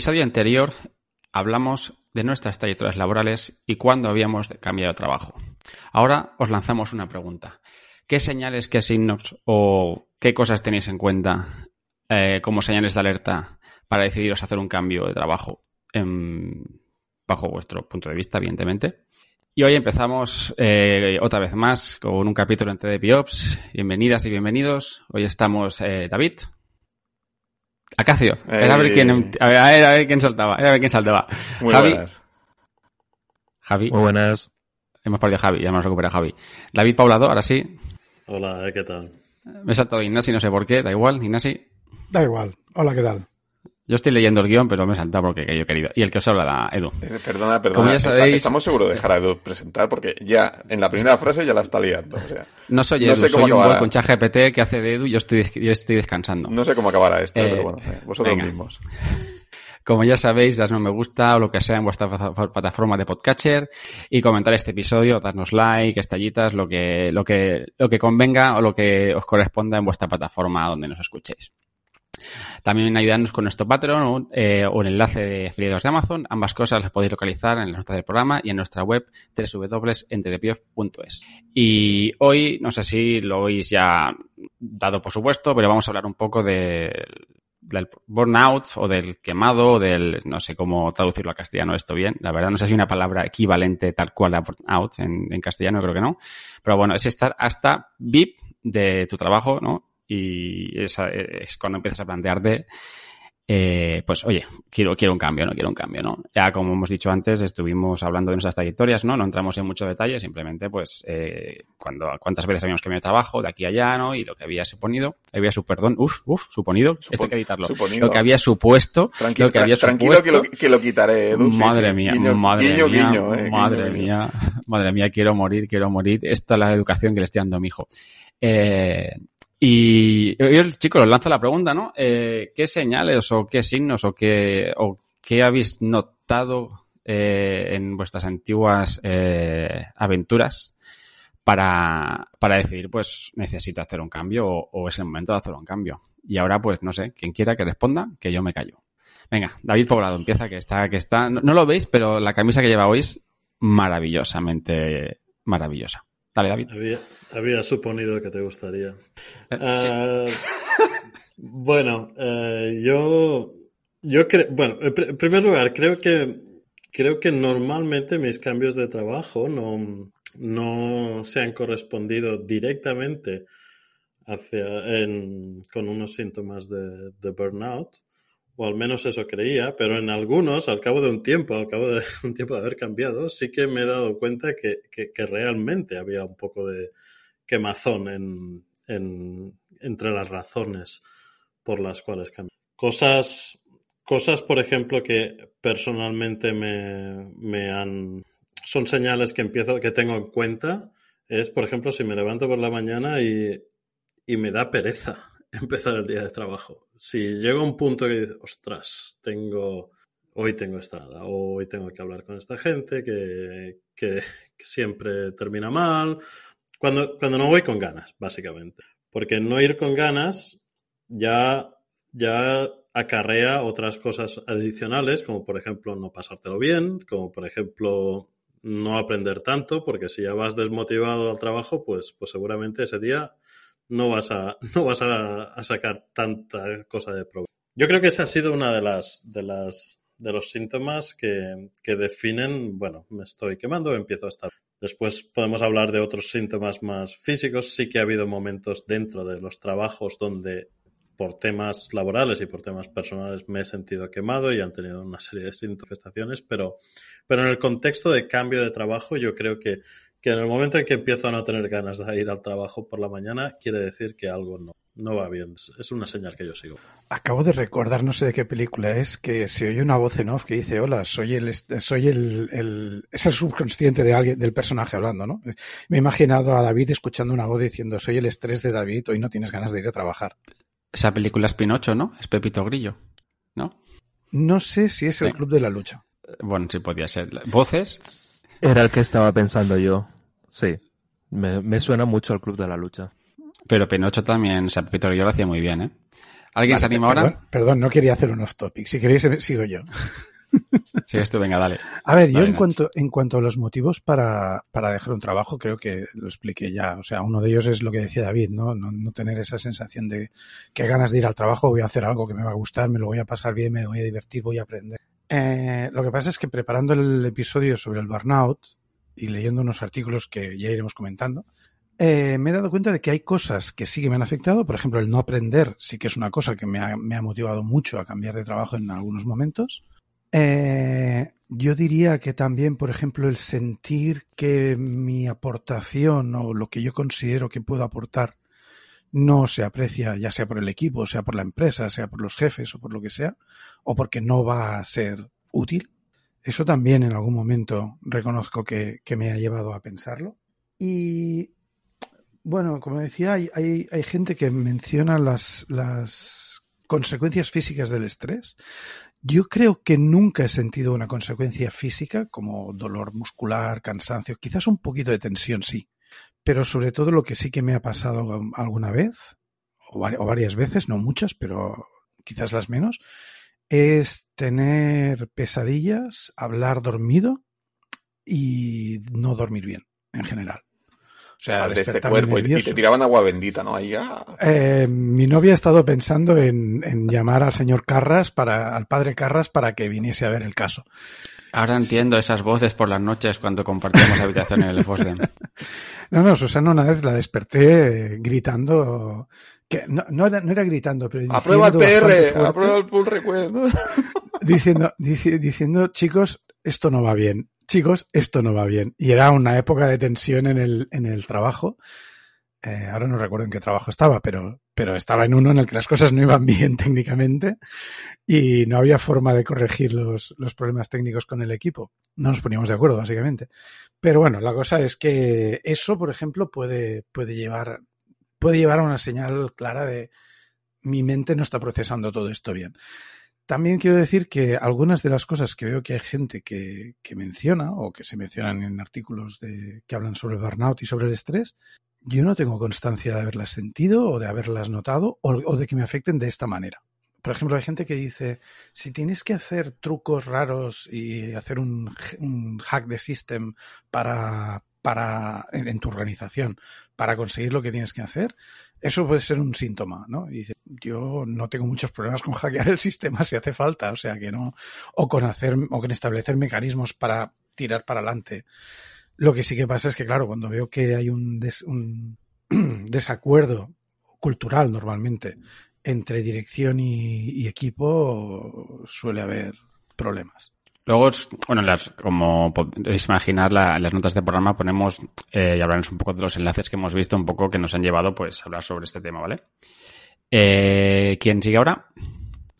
el episodio anterior hablamos de nuestras trayectorias laborales y cuándo habíamos cambiado de trabajo. Ahora os lanzamos una pregunta. ¿Qué señales, qué signos o qué cosas tenéis en cuenta eh, como señales de alerta para decidiros hacer un cambio de trabajo bajo vuestro punto de vista, evidentemente? Y hoy empezamos eh, otra vez más con un capítulo entre Piops. Bienvenidas y bienvenidos. Hoy estamos eh, David. Acacio. a, ver quién, a, ver, a, ver, quién saltaba. A ver quién saltaba. Muy Javi. buenas. Javi. Muy buenas. Hemos perdido a Javi, ya hemos recuperado a Javi. David Paulado, ahora sí. Hola, ¿qué tal? Me he saltado Ignasi, no sé por qué, da igual, Ignasi. Da igual. Hola, ¿qué tal? Yo estoy leyendo el guion, pero me he saltado porque yo he querido. Y el que os habla, Edu. Eh, Perdona, perdona. Como ya Está- sabéis- estamos seguros de dejar a Edu presentar porque ya en la primera frase ya la está liando. O sea, No soy No Edu, sé cómo soy un acabará. bot con ChatGPT que hace de Edu y yo estoy, yo estoy descansando. no sé cómo acabará esto, Eh, pero bueno, eh, vosotros venga. mismos. Como ya sabéis, dadnos me gusta o lo que sea en vuestra plataforma de podcatcher y comentar este episodio, darnos like, estallitas, lo que, lo que, lo que convenga o lo que os corresponda en vuestra plataforma donde nos escuchéis. También ayudarnos con nuestro Patreon o, eh, o el enlace de afiliados de Amazon. Ambas cosas las podéis localizar en las notas del programa y en nuestra web www.entedepiof.es. Y hoy, no sé si lo habéis ya dado por supuesto, pero vamos a hablar un poco de, del burnout o del quemado o del, no sé cómo traducirlo a castellano esto bien. La verdad no sé si hay una palabra equivalente tal cual a burnout en, en castellano, creo que no. Pero bueno, es estar hasta VIP de tu trabajo, ¿no? Y esa es cuando empiezas a plantearte, eh, pues oye, quiero, quiero un cambio, no quiero un cambio, ¿no? Ya como hemos dicho antes, estuvimos hablando de nuestras trayectorias, ¿no? No entramos en mucho detalle, simplemente pues eh, cuando cuántas veces habíamos cambiado de trabajo, de aquí a allá, ¿no? Y lo que había suponido, había su perdón, uf, uf, suponido, esto hay que editarlo. suponido. Lo que había supuesto, Tranquilo, lo que había tra- tranquilo que supuesto. lo, que lo quitaré, Edu. Madre sí. mía, Guiño, madre guiño, mía, guiño, eh, madre mía, madre mía, quiero morir, quiero morir. Esta es la educación que le estoy dando a mi hijo. Eh, y yo, chicos, os lanzo la pregunta, ¿no? Eh, ¿Qué señales o qué signos o qué, o qué habéis notado eh, en vuestras antiguas eh, aventuras para, para decidir, pues, necesito hacer un cambio o, o es el momento de hacer un cambio? Y ahora, pues, no sé, quien quiera que responda, que yo me callo. Venga, David Poblado, empieza, que está, que está, no, no lo veis, pero la camisa que lleva hoy es maravillosamente maravillosa. Dale, David. Había, había suponido que te gustaría. Eh, sí. Ah, bueno, eh, yo, yo creo, bueno, en pr- en primer lugar, creo que, creo que normalmente mis cambios de trabajo no, no se han correspondido directamente hacia, en- con unos síntomas de, de burnout, o al menos eso creía, pero en algunos, al cabo de un tiempo, al cabo de un tiempo de haber cambiado, sí que me he dado cuenta que, que- realmente había un poco de quemazón en, en- entre las razones por las cuales cambié. Cosas, cosas, por ejemplo, que personalmente me, me han... Son señales que empiezo, que tengo en cuenta. Es, por ejemplo, si me levanto por la mañana y, y me da pereza empezar el día de trabajo. Si llego a un punto que dices, ostras, tengo, hoy tengo esta nada, hoy tengo que hablar con esta gente que, que, que siempre termina mal. Cuando, cuando no voy con ganas, básicamente. Porque no ir con ganas ya, ya acarrea otras cosas adicionales, como por ejemplo no pasártelo bien, como por ejemplo no aprender tanto, porque si ya vas desmotivado al trabajo, pues, pues seguramente ese día no vas a, no vas a, sacar tanta cosa de provecho. Yo creo que esa ha sido una de las, de las, de los síntomas que, que definen, bueno, me estoy quemando, empiezo a estar. Después podemos hablar de otros síntomas más físicos. Sí que ha habido momentos dentro de los trabajos donde por temas laborales y por temas personales me he sentido quemado y han tenido una serie de manifestaciones, pero, pero en el contexto de cambio de trabajo yo creo que, que en el momento en que empiezo a no tener ganas de ir al trabajo por la mañana, quiere decir que algo no, no va bien. Es una señal que yo sigo. Acabo de recordar, no sé de qué película es, que se oye una voz en off que dice, hola, soy el, soy el, el es el subconsciente de alguien, del personaje hablando, ¿no? Me he imaginado a David escuchando una voz diciendo, soy el estrés de David, hoy no tienes ganas de ir a trabajar. Esa película es Pinocho, ¿no? Es Pepito Grillo, ¿no? No sé si es el Sí. club de la lucha. Bueno, sí podía ser. ¿Voces? Era el que estaba pensando yo. Sí. Me, me suena mucho al Club de la Lucha. Pero Pinocho también, o sea, Pepito Grillo lo hacía muy bien, ¿eh? ¿Alguien se anima ahora? Perdón, perdón, no quería hacer un off topic. Si queréis, eh, sigo yo. Sí, esto, venga, dale. A ver, yo en Nacho. cuanto, en cuanto a los motivos para, para dejar un trabajo, creo que lo expliqué ya. O sea, uno de ellos es lo que decía David, ¿no? No, no tener esa sensación de que ganas de ir al trabajo, voy a hacer algo que me va a gustar, me lo voy a pasar bien, me voy a divertir, voy a aprender. Eh, lo que pasa es que preparando el episodio sobre el burnout y leyendo unos artículos que ya iremos comentando, eh, me he dado cuenta de que hay cosas que sí que me han afectado. Por ejemplo, el no aprender sí que es una cosa que me ha, motivado mucho a cambiar de trabajo en algunos momentos. Eh, yo diría que también, por ejemplo, el sentir que mi aportación o lo que yo considero que puedo aportar no se aprecia, ya sea por el equipo, sea por la empresa, sea por los jefes o por lo que sea, o porque no va a ser útil. Eso también en algún momento reconozco que, que me ha llevado a pensarlo. Y bueno, como decía, hay, hay, hay gente que menciona las, las consecuencias físicas del estrés. Yo creo que nunca he sentido una consecuencia física como dolor muscular, cansancio, quizás un poquito de tensión, sí. Pero sobre todo lo que sí que me ha pasado alguna vez, o, vari- o varias veces, no muchas, pero quizás las menos, es tener pesadillas, hablar dormido y no dormir bien, en general. O sea, de este cuerpo y, te tiraban agua bendita, ¿no? Ahí, ah. Eh, mi novia ha estado pensando en, en llamar al señor Carras para, al padre Carras para que viniese a ver el caso. Ahora entiendo esas voces por las noches cuando compartíamos habitación en el Fosden. No, no, Susana una vez la desperté eh, gritando, que no, no era, no era gritando, pero diciendo Aprueba el PR, fuerte, aprueba el pull request. ¿no? diciendo, dici- diciendo, chicos, esto no va bien, chicos, esto no va bien. Y era una época de tensión en el, en el trabajo. Eh, ahora no recuerdo en qué trabajo estaba, pero, pero estaba en uno en el que las cosas no iban bien técnicamente y no había forma de corregir los, los problemas técnicos con el equipo. No nos poníamos de acuerdo, básicamente. Pero bueno, la cosa es que eso, por ejemplo, puede, puede llevar, puede llevar a una señal clara de mi mente no está procesando todo esto bien. También quiero decir que algunas de las cosas que veo que hay gente que, que menciona o que se mencionan en artículos de, que hablan sobre el burnout y sobre el estrés, yo no tengo constancia de haberlas sentido o de haberlas notado o, de que me afecten de esta manera. Por ejemplo, hay gente que dice, si tienes que hacer trucos raros y hacer un, un hack de system para, para en, en, tu organización para conseguir lo que tienes que hacer, eso puede ser un síntoma, ¿no? Y dice, yo no tengo muchos problemas con hackear el sistema si hace falta, o sea que no, o con hacer, o con establecer mecanismos para tirar para adelante. Lo que sí que pasa es que, claro, cuando veo que hay un, des, un desacuerdo cultural normalmente entre dirección y, y, equipo, suele haber problemas. Luego, bueno, las, como podéis imaginar, la, las notas de programa ponemos eh, y hablaremos un poco de los enlaces que hemos visto, un poco que nos han llevado pues a hablar sobre este tema, ¿vale? Eh, ¿Quién sigue ahora?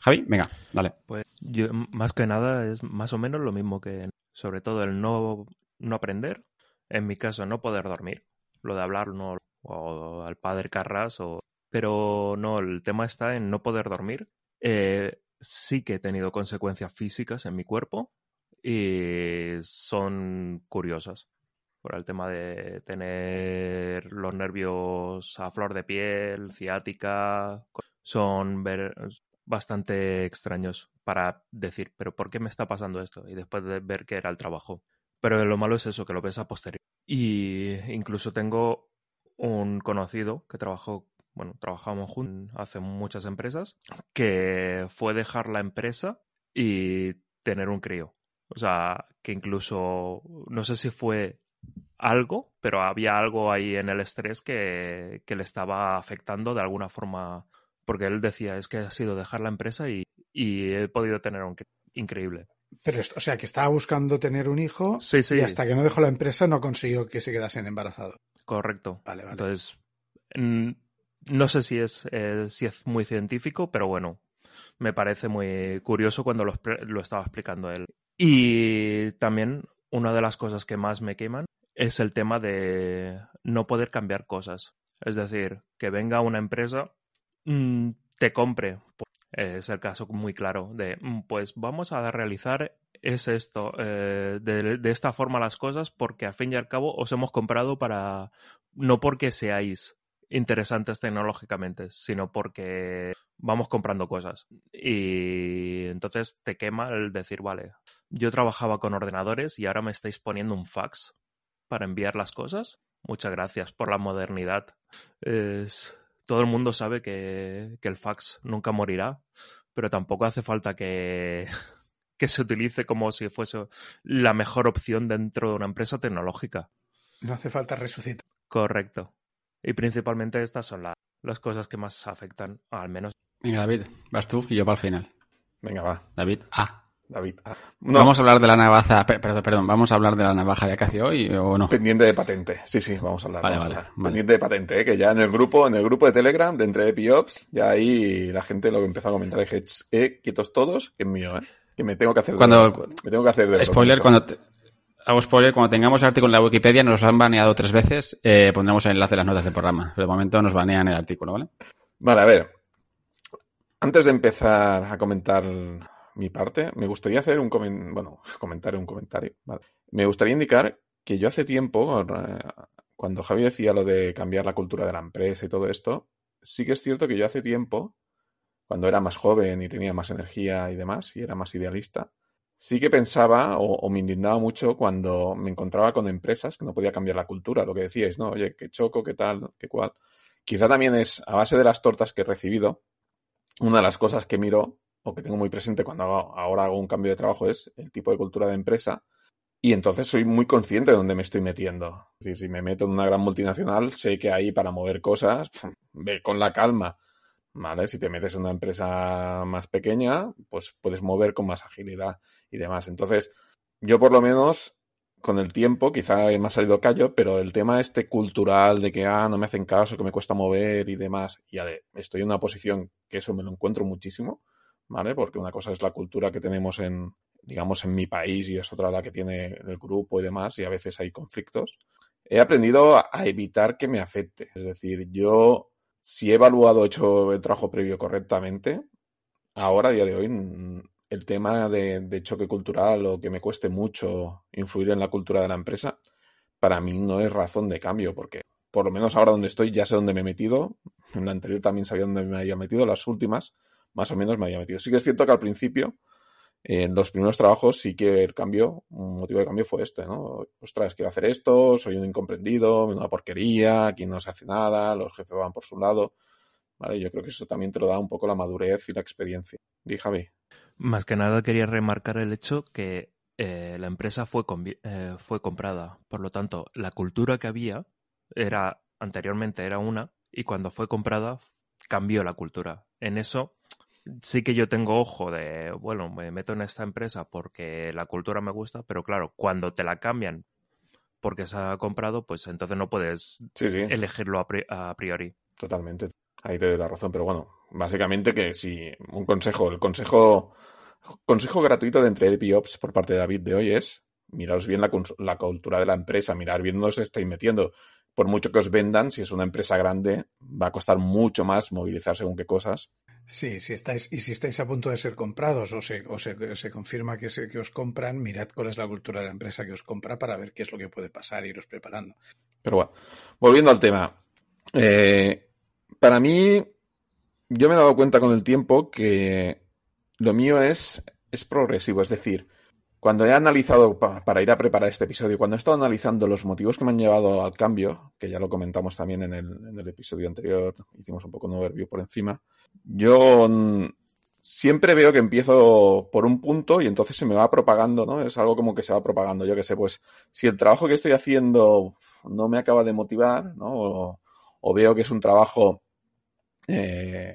Javi, venga, dale. Pues yo, más que nada, es más o menos lo mismo que, sobre todo, el no, no aprender. En mi caso, no poder dormir. Lo de hablar, no, o al padre Carras, o... pero no, el tema está en no poder dormir. Eh, sí que he tenido consecuencias físicas en mi cuerpo y son curiosas. Por el tema de tener los nervios a flor de piel, ciática, son ver, bastante extraños para decir, pero ¿por qué me está pasando esto? Y después de ver que era el trabajo. Pero lo malo es eso, que lo ves a posteriori. Y incluso tengo un conocido que trabajó bueno, trabajamos juntos hace muchas empresas, que fue dejar la empresa y tener un crío. O sea, que incluso, no sé si fue algo, pero había algo ahí en el estrés que, que le estaba afectando de alguna forma, porque él decía, es que ha sido dejar la empresa y, y he podido tener un crío. Increíble. Pero, o sea, que estaba buscando tener un hijo sí, sí. y hasta que no dejó la empresa no consiguió que se quedasen embarazados. Correcto. Vale, vale. Entonces, no sé si es, eh, si es muy científico, pero bueno, me parece muy curioso cuando lo, lo, estaba explicando él. Y también una de las cosas que más me queman es el tema de no poder cambiar cosas. Es decir, que venga una empresa, mmm, te compre. Es el caso muy claro de, pues vamos a realizar es esto, eh, de, de, esta forma las cosas porque a fin y al cabo os hemos comprado para, no porque seáis interesantes tecnológicamente, sino porque vamos comprando cosas. Y entonces te quema el decir, vale, yo trabajaba con ordenadores y ahora me estáis poniendo un fax para enviar las cosas. Muchas gracias por la modernidad. Es... Todo el mundo sabe que, que el fax nunca morirá, pero tampoco hace falta que, que se utilice como si fuese la mejor opción dentro de una empresa tecnológica. No hace falta resucitar. Correcto. Y principalmente estas son la- las cosas que más afectan, al menos. Venga, David, vas tú y yo para el final. Venga, va, David, ah. David. Ah, No, Vamos a hablar de la navaja, per- perdón, perdón, vamos a hablar de la navaja de Acacio hoy o no. pendiente de patente. Sí, sí, vamos a hablar. Vale, a vale, hablar. vale. Pendiente de patente, ¿eh? que ya en el grupo, en el grupo de Telegram, de entre EpiOps, ya ahí la gente lo empezó a comentar. Dije, "Ch, eh, quietos todos, que es mío, ¿eh? Que me tengo que hacer Cuando- me tengo que hacer de Spoiler, eso. cuando te- hago spoiler, cuando tengamos el artículo en la Wikipedia, nos han baneado tres veces, eh, pondremos el enlace en las notas del programa. Pero de momento nos banean el artículo, ¿vale? Vale, a ver. Antes de empezar a comentar mi parte, me gustaría hacer un comen- bueno, comentario, un comentario. Me gustaría indicar que yo hace tiempo, cuando Javi decía lo de cambiar la cultura de la empresa y todo esto, sí que es cierto que yo hace tiempo, cuando era más joven y tenía más energía y demás, y era más idealista, sí que pensaba o, o me indignaba mucho cuando me encontraba con empresas que no podía cambiar la cultura, lo que decíais, ¿no? Oye, qué choco, qué tal, qué cual. Quizá también es, a base de las tortas que he recibido, una de las cosas que miro o que tengo muy presente cuando hago- ahora hago un cambio de trabajo es el tipo de cultura de empresa. Y entonces soy muy consciente de dónde me estoy metiendo. Es decir, si me meto en una gran multinacional, sé que ahí para mover cosas, ve con la calma. ¿Vale? Si te metes en una empresa más pequeña, pues puedes mover con más agilidad y demás. Entonces, yo por lo menos con el tiempo, quizá me ha salido callo, pero el tema este cultural de que ah, no me hacen caso, que me cuesta mover y demás, y estoy en una posición que eso me lo encuentro muchísimo, ¿vale? Porque una cosa es la cultura que tenemos en, digamos, en mi país y es otra la que tiene el grupo y demás, y a veces hay conflictos. He aprendido a evitar que me afecte. Es decir, yo, si he evaluado, he hecho el trabajo previo correctamente, ahora, a día de hoy, el tema de, de choque cultural o que me cueste mucho influir en la cultura de la empresa, para mí no es razón de cambio, porque por lo menos ahora donde estoy ya sé dónde me he metido. En la anterior también sabía dónde me había metido, las últimas más o menos me había metido. Sí que es cierto que al principio, en los primeros trabajos, sí que el cambio, un motivo de cambio fue este, ¿no? Ostras, quiero hacer esto, soy un incomprendido, una porquería, aquí no se hace nada, los jefes van por su lado. ¿Vale? Yo creo que eso también te lo da un poco la madurez y la experiencia. Di, Javi. Más que nada quería remarcar el hecho que eh, la empresa fue, eh, fue comprada. Por lo tanto, la cultura que había era anteriormente era una y cuando fue comprada cambió la cultura. En eso sí que yo tengo ojo de, bueno, me meto en esta empresa porque la cultura me gusta, pero claro, cuando te la cambian porque se ha comprado, pues entonces no puedes Sí, sí. elegirlo a pri- a priori. Totalmente. Ahí te doy la razón, pero bueno, básicamente que si un consejo, el consejo, consejo gratuito de entre EpiOps por parte de David de hoy es miraros bien la, la cultura de la empresa, mirar bien dónde os estáis metiendo. Por mucho que os vendan, si es una empresa grande, va a costar mucho más movilizar según qué cosas. Sí, si estáis, y si estáis a punto de ser comprados o se, o se, se confirma que, se, que os compran, mirad cuál es la cultura de la empresa que os compra para ver qué es lo que puede pasar e iros preparando. Pero bueno, volviendo al tema. Eh, para mí, yo me he dado cuenta con el tiempo que lo mío es, es progresivo. Es decir, cuando he analizado, pa- para ir a preparar este episodio, cuando he estado analizando los motivos que me han llevado al cambio, que ya lo comentamos también en el, en el episodio anterior, hicimos un poco un overview por encima, yo mm, siempre veo que empiezo por un punto y entonces se me va propagando, ¿no? Es algo como que se va propagando. Yo qué sé, pues si el trabajo que estoy haciendo no me acaba de motivar, ¿no? O, o veo que es un trabajo eh,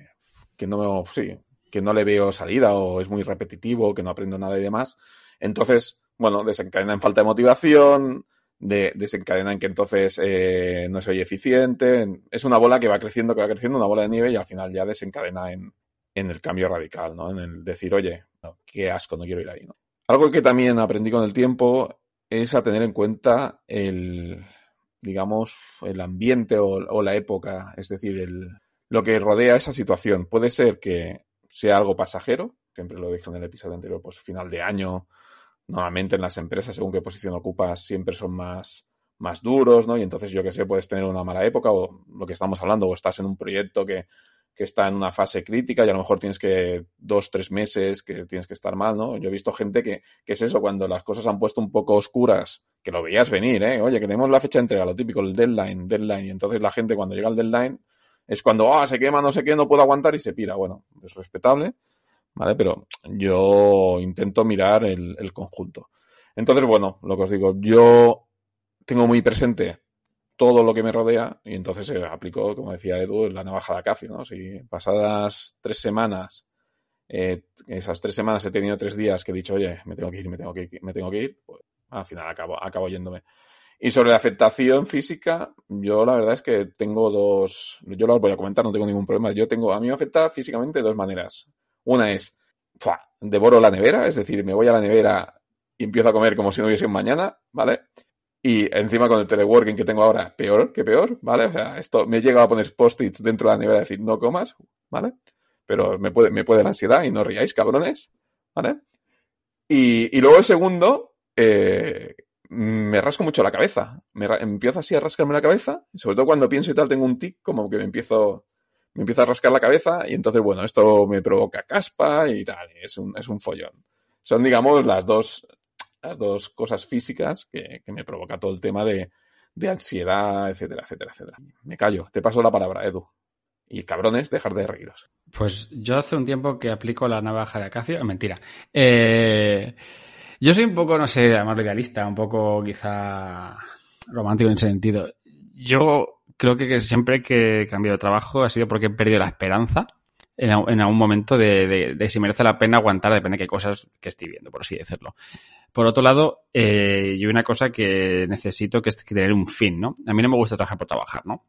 que no, sí, que no le veo salida o es muy repetitivo, que no aprendo nada y demás, entonces, bueno, desencadena en falta de motivación, de, desencadena en que entonces eh, no soy eficiente, es una bola que va creciendo, que va creciendo, una bola de nieve y al final ya desencadena en, el cambio radical, ¿no? En el decir, oye, qué asco, no quiero ir ahí. Algo que también aprendí con el tiempo es a tener en cuenta el, digamos, el ambiente o, o la época, es decir, el, lo que rodea esa situación. Puede ser que sea algo pasajero, siempre lo dije en el episodio anterior, pues final de año, normalmente en las empresas, según qué posición ocupas, siempre son más, más duros, ¿no? Y entonces, yo que sé, puedes tener una mala época o lo que estamos hablando, o estás en un proyecto que, que está en una fase crítica y a lo mejor tienes que dos, tres meses que tienes que estar mal, ¿no? Yo he visto gente que, que es eso, cuando las cosas han puesto un poco oscuras, que lo veías venir, ¿eh? Oye, que tenemos la fecha de entrega, lo típico, el deadline, deadline, y entonces la gente cuando llega al deadline es cuando, ah, se quema, no sé qué, no puedo aguantar y se pira. Bueno, es respetable, ¿vale? Pero yo intento mirar el, el conjunto. Entonces, bueno, lo que os digo, yo tengo muy presente todo lo que me rodea y entonces se aplicó, como decía Edu, la navaja de Acacio, ¿no? Si pasadas tres semanas, eh, esas tres semanas he tenido tres días que he dicho, oye, me tengo que ir, me tengo que ir, me tengo que ir, pues al final acabo, acabo yéndome. Y sobre la afectación física, yo la verdad es que tengo dos, yo lo voy a comentar, no tengo ningún problema. Yo tengo, a mí me afecta físicamente de dos maneras. Una es, devoro la nevera, es decir, me voy a la nevera y empiezo a comer como si no hubiese un mañana, ¿vale? Y encima con el teleworking que tengo ahora, peor que peor, ¿vale? O sea, esto me he llegado a poner post-its dentro de la nevera y decir, no comas, ¿vale? Pero me puede, me puede la ansiedad y no riáis, cabrones, ¿vale? Y, y luego el segundo, eh, me rasco mucho la cabeza. Me empiezo así a rascarme la cabeza, sobre todo cuando pienso y tal, tengo un tic como que me empiezo, me empiezo a rascar la cabeza y entonces, bueno, esto me provoca caspa y tal, es un, es un follón. Son, digamos, las dos, las dos cosas físicas que, que me provoca todo el tema de, de, ansiedad, etcétera, etcétera, etcétera. Me callo, te paso la palabra, Edu. Y cabrones, dejar de reíros. Pues yo hace un tiempo que aplico la navaja de acacio. Mentira. Eh, yo soy un poco, no sé, más idealista, un poco quizá romántico en ese sentido. Yo creo que siempre que he cambiado de trabajo ha sido porque he perdido la esperanza en, en algún momento de, de, de, si merece la pena aguantar, depende de qué cosas que estoy viendo, por así decirlo. Por otro lado, eh, yo hay una cosa que necesito que es tener un fin, ¿no? A mí no me gusta trabajar por trabajar, ¿no?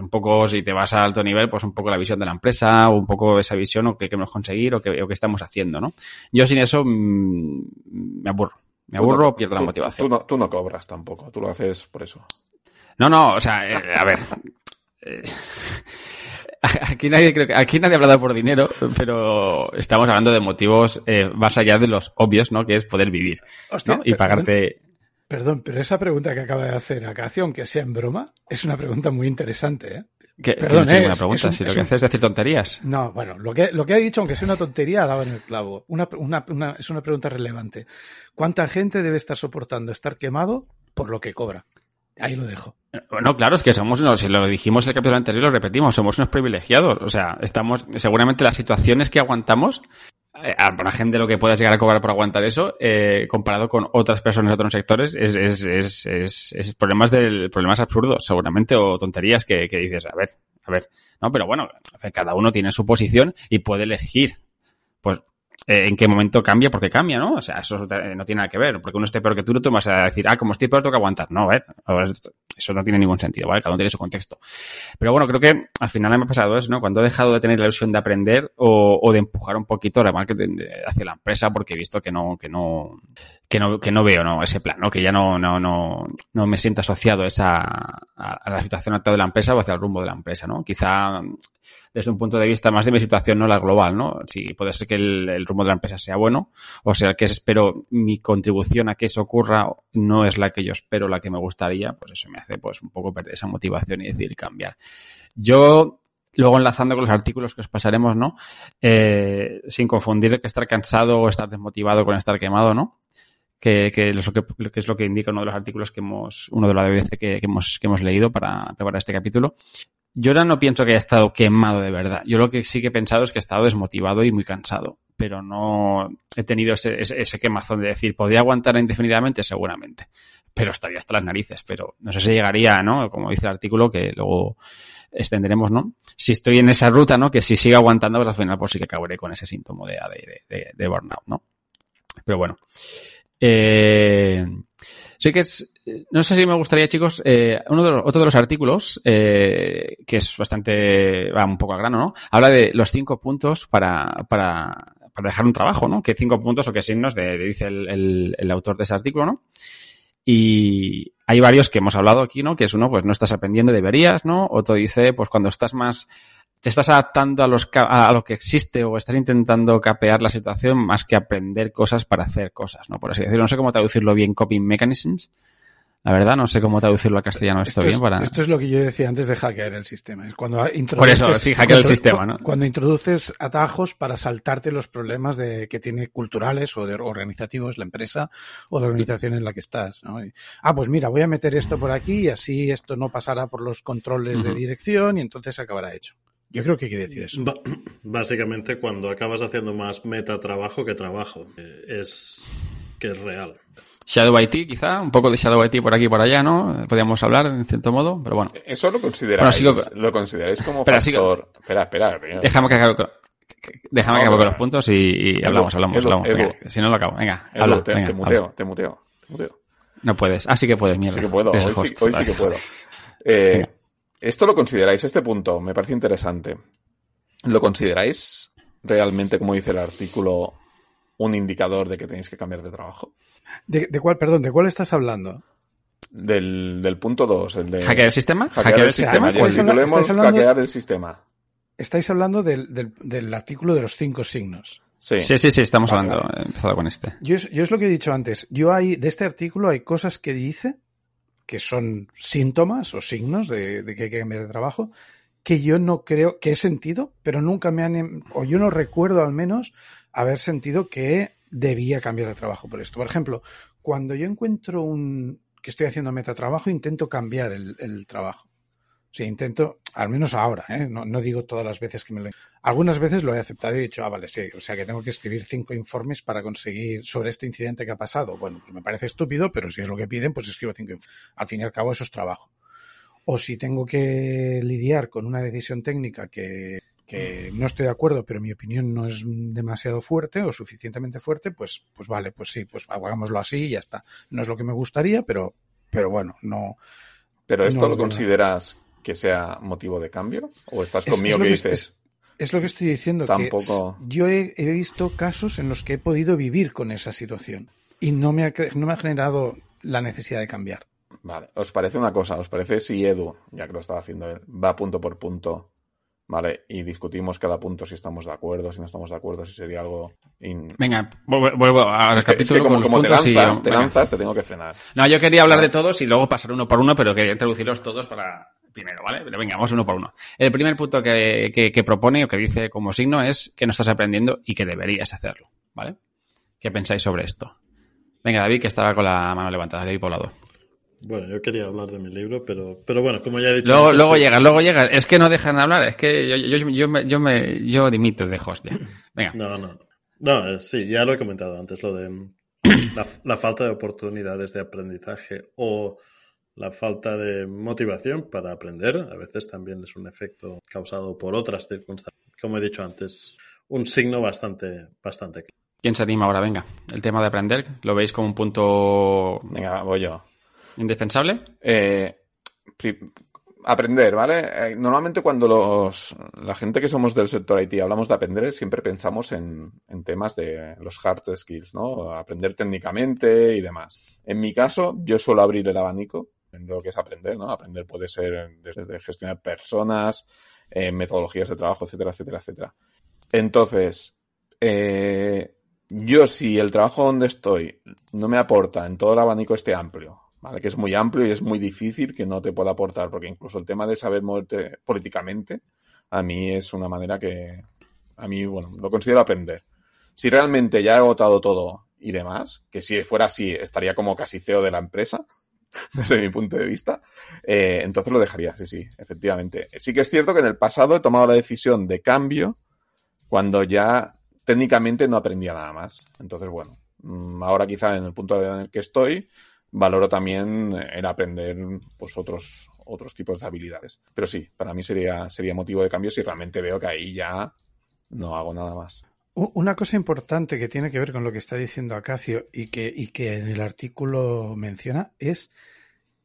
un poco, si te vas a alto nivel, pues un poco la visión de la empresa, o un poco esa visión, o qué queremos conseguir, o qué, o qué estamos haciendo, ¿no? Yo sin eso mmm, me aburro. Me aburro, no, pierdo tú, la motivación. Tú no, tú no, cobras tampoco, tú lo haces por eso. No, no, o sea, eh, a ver. Eh, aquí nadie creo que aquí nadie ha hablado por dinero, pero estamos hablando de motivos eh, más allá de los obvios, ¿no? Que es poder vivir, Hostia, ¿no? Y pagarte. Perdón, pero esa pregunta que acaba de hacer Acacio, aunque sea en broma, es una pregunta muy interesante, ¿eh? ¿Qué, Perdón, ¿qué una pregunta? un, si lo que un... haces es decir tonterías. No, bueno, lo que, lo que ha dicho, aunque sea una tontería, ha dado en el clavo. Una, una, una, es una pregunta relevante. ¿Cuánta gente debe estar soportando estar quemado por lo que cobra? Ahí lo dejo. Bueno, claro, es que somos unos, si lo dijimos en el capítulo anterior, lo repetimos, somos unos privilegiados. O sea, estamos, seguramente las situaciones que aguantamos eh, la gente lo que pueda llegar a cobrar por aguantar eso, eh, comparado con otras personas de otros sectores, es, es, es, es, es problemas del, problemas absurdos, seguramente, o tonterías que, que, dices, a ver, a ver, no, pero bueno, cada uno tiene su posición y puede elegir, pues, eh, en qué momento cambia, porque cambia, ¿no? O sea, eso no tiene nada que ver, porque uno esté peor que tú, no te vas a decir, ah, como estoy peor, tengo que aguantar. No, a ver, eso no tiene ningún sentido, ¿vale? Cada uno tiene su contexto. Pero bueno, creo que al final me ha pasado eso, ¿no? Cuando he dejado de tener la ilusión de aprender o, o de empujar un poquito la marketing hacia la empresa porque he visto que no, que no, que no, que no veo, ¿no? Ese plan, ¿no? Que ya no, no, no, no me siento asociado esa, a, a la situación actual de la empresa o hacia el rumbo de la empresa, ¿no? Quizá desde un punto de vista más de mi situación, no la global, ¿no? Si puede ser que el, rumbo de la empresa sea bueno, o sea, que espero mi contribución a que eso ocurra no es la que yo espero, la que me gustaría, pues eso me hace pues un poco perder esa motivación y decidir cambiar. Yo luego enlazando con los artículos que os pasaremos, ¿no? Eh, sin confundir que estar cansado o estar desmotivado con estar quemado, ¿no? Que, es lo que, es indica uno de los artículos que hemos, uno de la BBC que, que, hemos, que hemos leído para preparar este capítulo. Yo ahora no pienso que haya estado quemado de verdad. Yo lo que sí que he pensado es que he estado desmotivado y muy cansado. Pero no he tenido ese, ese, ese quemazón de decir, ¿podría aguantar indefinidamente? Seguramente. Pero estaría hasta las narices. Pero no sé si llegaría, ¿no? Como dice el artículo, que luego extenderemos, ¿no? Si estoy en esa ruta, ¿no? Que si sigo aguantando, pues al final pues sí que acabaré con ese síntoma de, de, de, de burnout, ¿no? Pero bueno. Eh, sí que es, no sé si me gustaría, chicos, eh, uno de los, otro de los artículos, eh, que es bastante, va un poco a grano, ¿no? Habla de los cinco puntos para, para, para dejar un trabajo, ¿no? Que cinco puntos o qué signos de, de dice el, el, el, autor de ese artículo, ¿no? Y hay varios que hemos hablado aquí, ¿no? Que es uno, pues no estás aprendiendo, deberías, ¿no? Otro dice, pues cuando estás más, te estás adaptando a, los, a lo que existe o estás intentando capear la situación más que aprender cosas para hacer cosas, ¿no? Por así decirlo. No sé cómo traducirlo bien, coping mechanisms. La verdad, no sé cómo traducirlo a castellano esto, Esto, bien es, para... esto es lo que yo decía antes de hackear el sistema. Es cuando introduces, Por eso, sí, hackear el sistema, ¿no? Cuando introduces atajos para saltarte los problemas de, que tiene culturales o de organizativos la empresa o la organización en la que estás. ¿no? Y, ah, pues mira, voy a meter esto por aquí y así esto no pasará por los controles de dirección y entonces acabará hecho. Yo creo que quiere decir eso. Ba- Básicamente, cuando acabas haciendo más metatrabajo que trabajo, eh, es que es real. Shadow IT, quizá, un poco de Shadow IT por aquí y por allá, ¿no? Podríamos hablar, en cierto modo, pero bueno. Eso lo consideráis, Bueno, sigo- lo consideráis como sigo- factor... Espera, espera. primero. Déjame que acabe con, que- acabe con los puntos y, hablamos, hablamos, Edu, hablamos. Edu. Venga, si no lo acabo. Venga, habla, te, venga, te muteo, habla. te muteo, te muteo. No puedes. Ah, sí que puedes, mierda. Sí que puedo, Eres hoy, sí, hoy que puedo. Eh, esto lo consideráis, este punto, me parece interesante. ¿Lo consideráis realmente, como dice el artículo, un indicador de que tenéis que cambiar de trabajo? ¿De, de cuál, perdón, de cuál estás hablando? Del, del punto 2, el de ¿Hackear el sistema? hackear el sistema. ¿Estáis Y el hablando- titulemos estáis hablando- hackear el sistema. Estáis hablando del, del, del artículo de los cinco signos. Sí. Sí, sí, sí, estamos Vale, hablando. He empezado con este. Yo, es- yo es lo que he dicho antes. Yo hay, de este artículo hay cosas que dice que son síntomas o signos de, de que hay que cambiar de trabajo que yo no creo que he sentido, pero nunca me han, em- o yo no recuerdo al menos haber sentido que debía cambiar de trabajo por esto. Por ejemplo, cuando yo encuentro un, que estoy haciendo metatrabajo, intento cambiar el, trabajo. O sea, intento, al menos ahora, ¿eh? no, no digo todas las veces que me lo... Algunas veces lo he aceptado y he dicho, ah, vale, sí, o sea que tengo que escribir cinco informes para conseguir sobre este incidente que ha pasado. Bueno, pues me parece estúpido, pero si es lo que piden, pues escribo cinco informes. Al fin y al cabo eso es trabajo. O si tengo que lidiar con una decisión técnica que, que no estoy de acuerdo, pero mi opinión no es demasiado fuerte o suficientemente fuerte, pues, pues vale, pues sí, pues hagámoslo así y ya está. No es lo que me gustaría, pero, pero bueno, no, Pero esto No, lo consideras que sea motivo de cambio? ¿O estás Es- conmigo es que que- dices? es- Es lo que estoy diciendo, Tampoco- que yo he, he visto casos en los que he podido vivir con esa situación y no me ha, no me ha generado la necesidad de cambiar. Vale, ¿os parece una cosa? ¿Os parece si Edu, ya que lo estaba haciendo él, va punto por punto, ¿vale? Y discutimos cada punto si estamos de acuerdo, si no estamos de acuerdo, si sería algo... in- Venga, vuelvo, al Es que, es que capítulo como, con los como te y- lanzas, te venga. lanzas, te tengo que frenar. No, yo quería hablar de todos y luego pasar uno por uno, pero quería introducirlos todos para primero, ¿vale? Pero venga, vamos uno por uno. El primer punto que, que- que propone o que dice como signo es que no estás aprendiendo y que deberías hacerlo, ¿vale? ¿Qué pensáis sobre esto? Venga, David, que estaba con la mano levantada, David Poblado. Bueno, yo quería hablar de mi libro, pero, pero bueno, como ya he dicho. Luego, antes, luego sí. llegas, luego llegas. Es que no dejan hablar, es que yo, yo, yo, me, yo, me, yo dimito de host ya. Venga. No, no. No, eh, sí, ya lo he comentado antes, lo de mm, la, la falta de oportunidades de aprendizaje o la falta de motivación para aprender. A veces también es un efecto causado por otras circunstancias. Como he dicho antes, un signo bastante, bastante claro. ¿Quién se anima ahora? Venga. El tema de aprender, ¿lo veis como un punto Venga, voy yo. Indispensable? Eh, aprender, ¿vale? Eh, normalmente cuando los, la gente que somos del sector IT hablamos de aprender, siempre pensamos en, en temas de los hard skills, ¿no? Aprender técnicamente y demás. En mi caso, yo suelo abrir el abanico en lo que es aprender, ¿no? Aprender puede ser desde gestionar personas, eh, metodologías de trabajo, etcétera, etcétera, etcétera. Entonces, yo si el trabajo donde estoy no me aporta en todo el abanico este amplio, ¿vale? Que es muy amplio y es muy difícil que no te pueda aportar, porque incluso el tema de saber moverte políticamente, a mí es una manera que, a mí, bueno, lo considero aprender. Si realmente ya he agotado todo y demás, que si fuera así estaría como casi CEO de la empresa, desde mi punto de vista, eh, entonces lo dejaría, sí, sí, efectivamente. Sí que es cierto que en el pasado he tomado la decisión de cambio cuando ya técnicamente no aprendía nada más. Entonces, bueno, mm, ahora quizá en el punto en el que estoy, valoro también el aprender pues otros, otros tipos de habilidades. Pero sí, para mí sería, sería motivo de cambio si realmente veo que ahí ya no hago nada más. Una cosa importante que tiene que ver con lo que está diciendo Acacio y que, y que en el artículo menciona es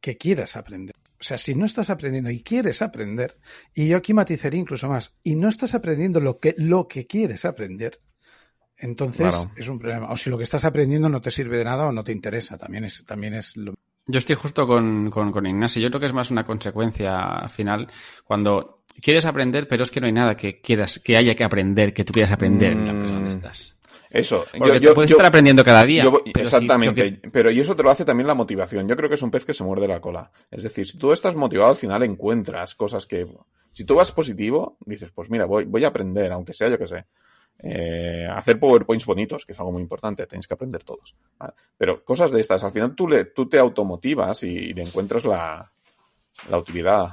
que quieras aprender. O sea, si no estás aprendiendo y quieres aprender, y yo aquí matizaría incluso más, y no estás aprendiendo lo que, lo que quieres aprender, entonces Claro. es un problema. O si lo que estás aprendiendo no te sirve de nada o no te interesa, también es, también es lo Yo estoy justo con, con, con Ignacio. Yo creo que es más una consecuencia final cuando quieres aprender, pero es que no hay nada que quieras, que haya que aprender, que tú quieras aprender en la empresa donde Mm. estás. Eso. Porque tú puedes estar aprendiendo cada día. yo pero exactamente. Pero y eso te lo hace también la motivación. Yo creo que es un pez que se muerde la cola. Es decir, si tú estás motivado, al final encuentras cosas que. Si tú vas positivo, dices, pues mira, voy, voy a aprender, aunque sea yo que sé. Eh, hacer PowerPoints bonitos, que es algo muy importante, tenéis que aprender todos. Pero cosas de estas, al final tú te automotivas y, le encuentras la, la utilidad.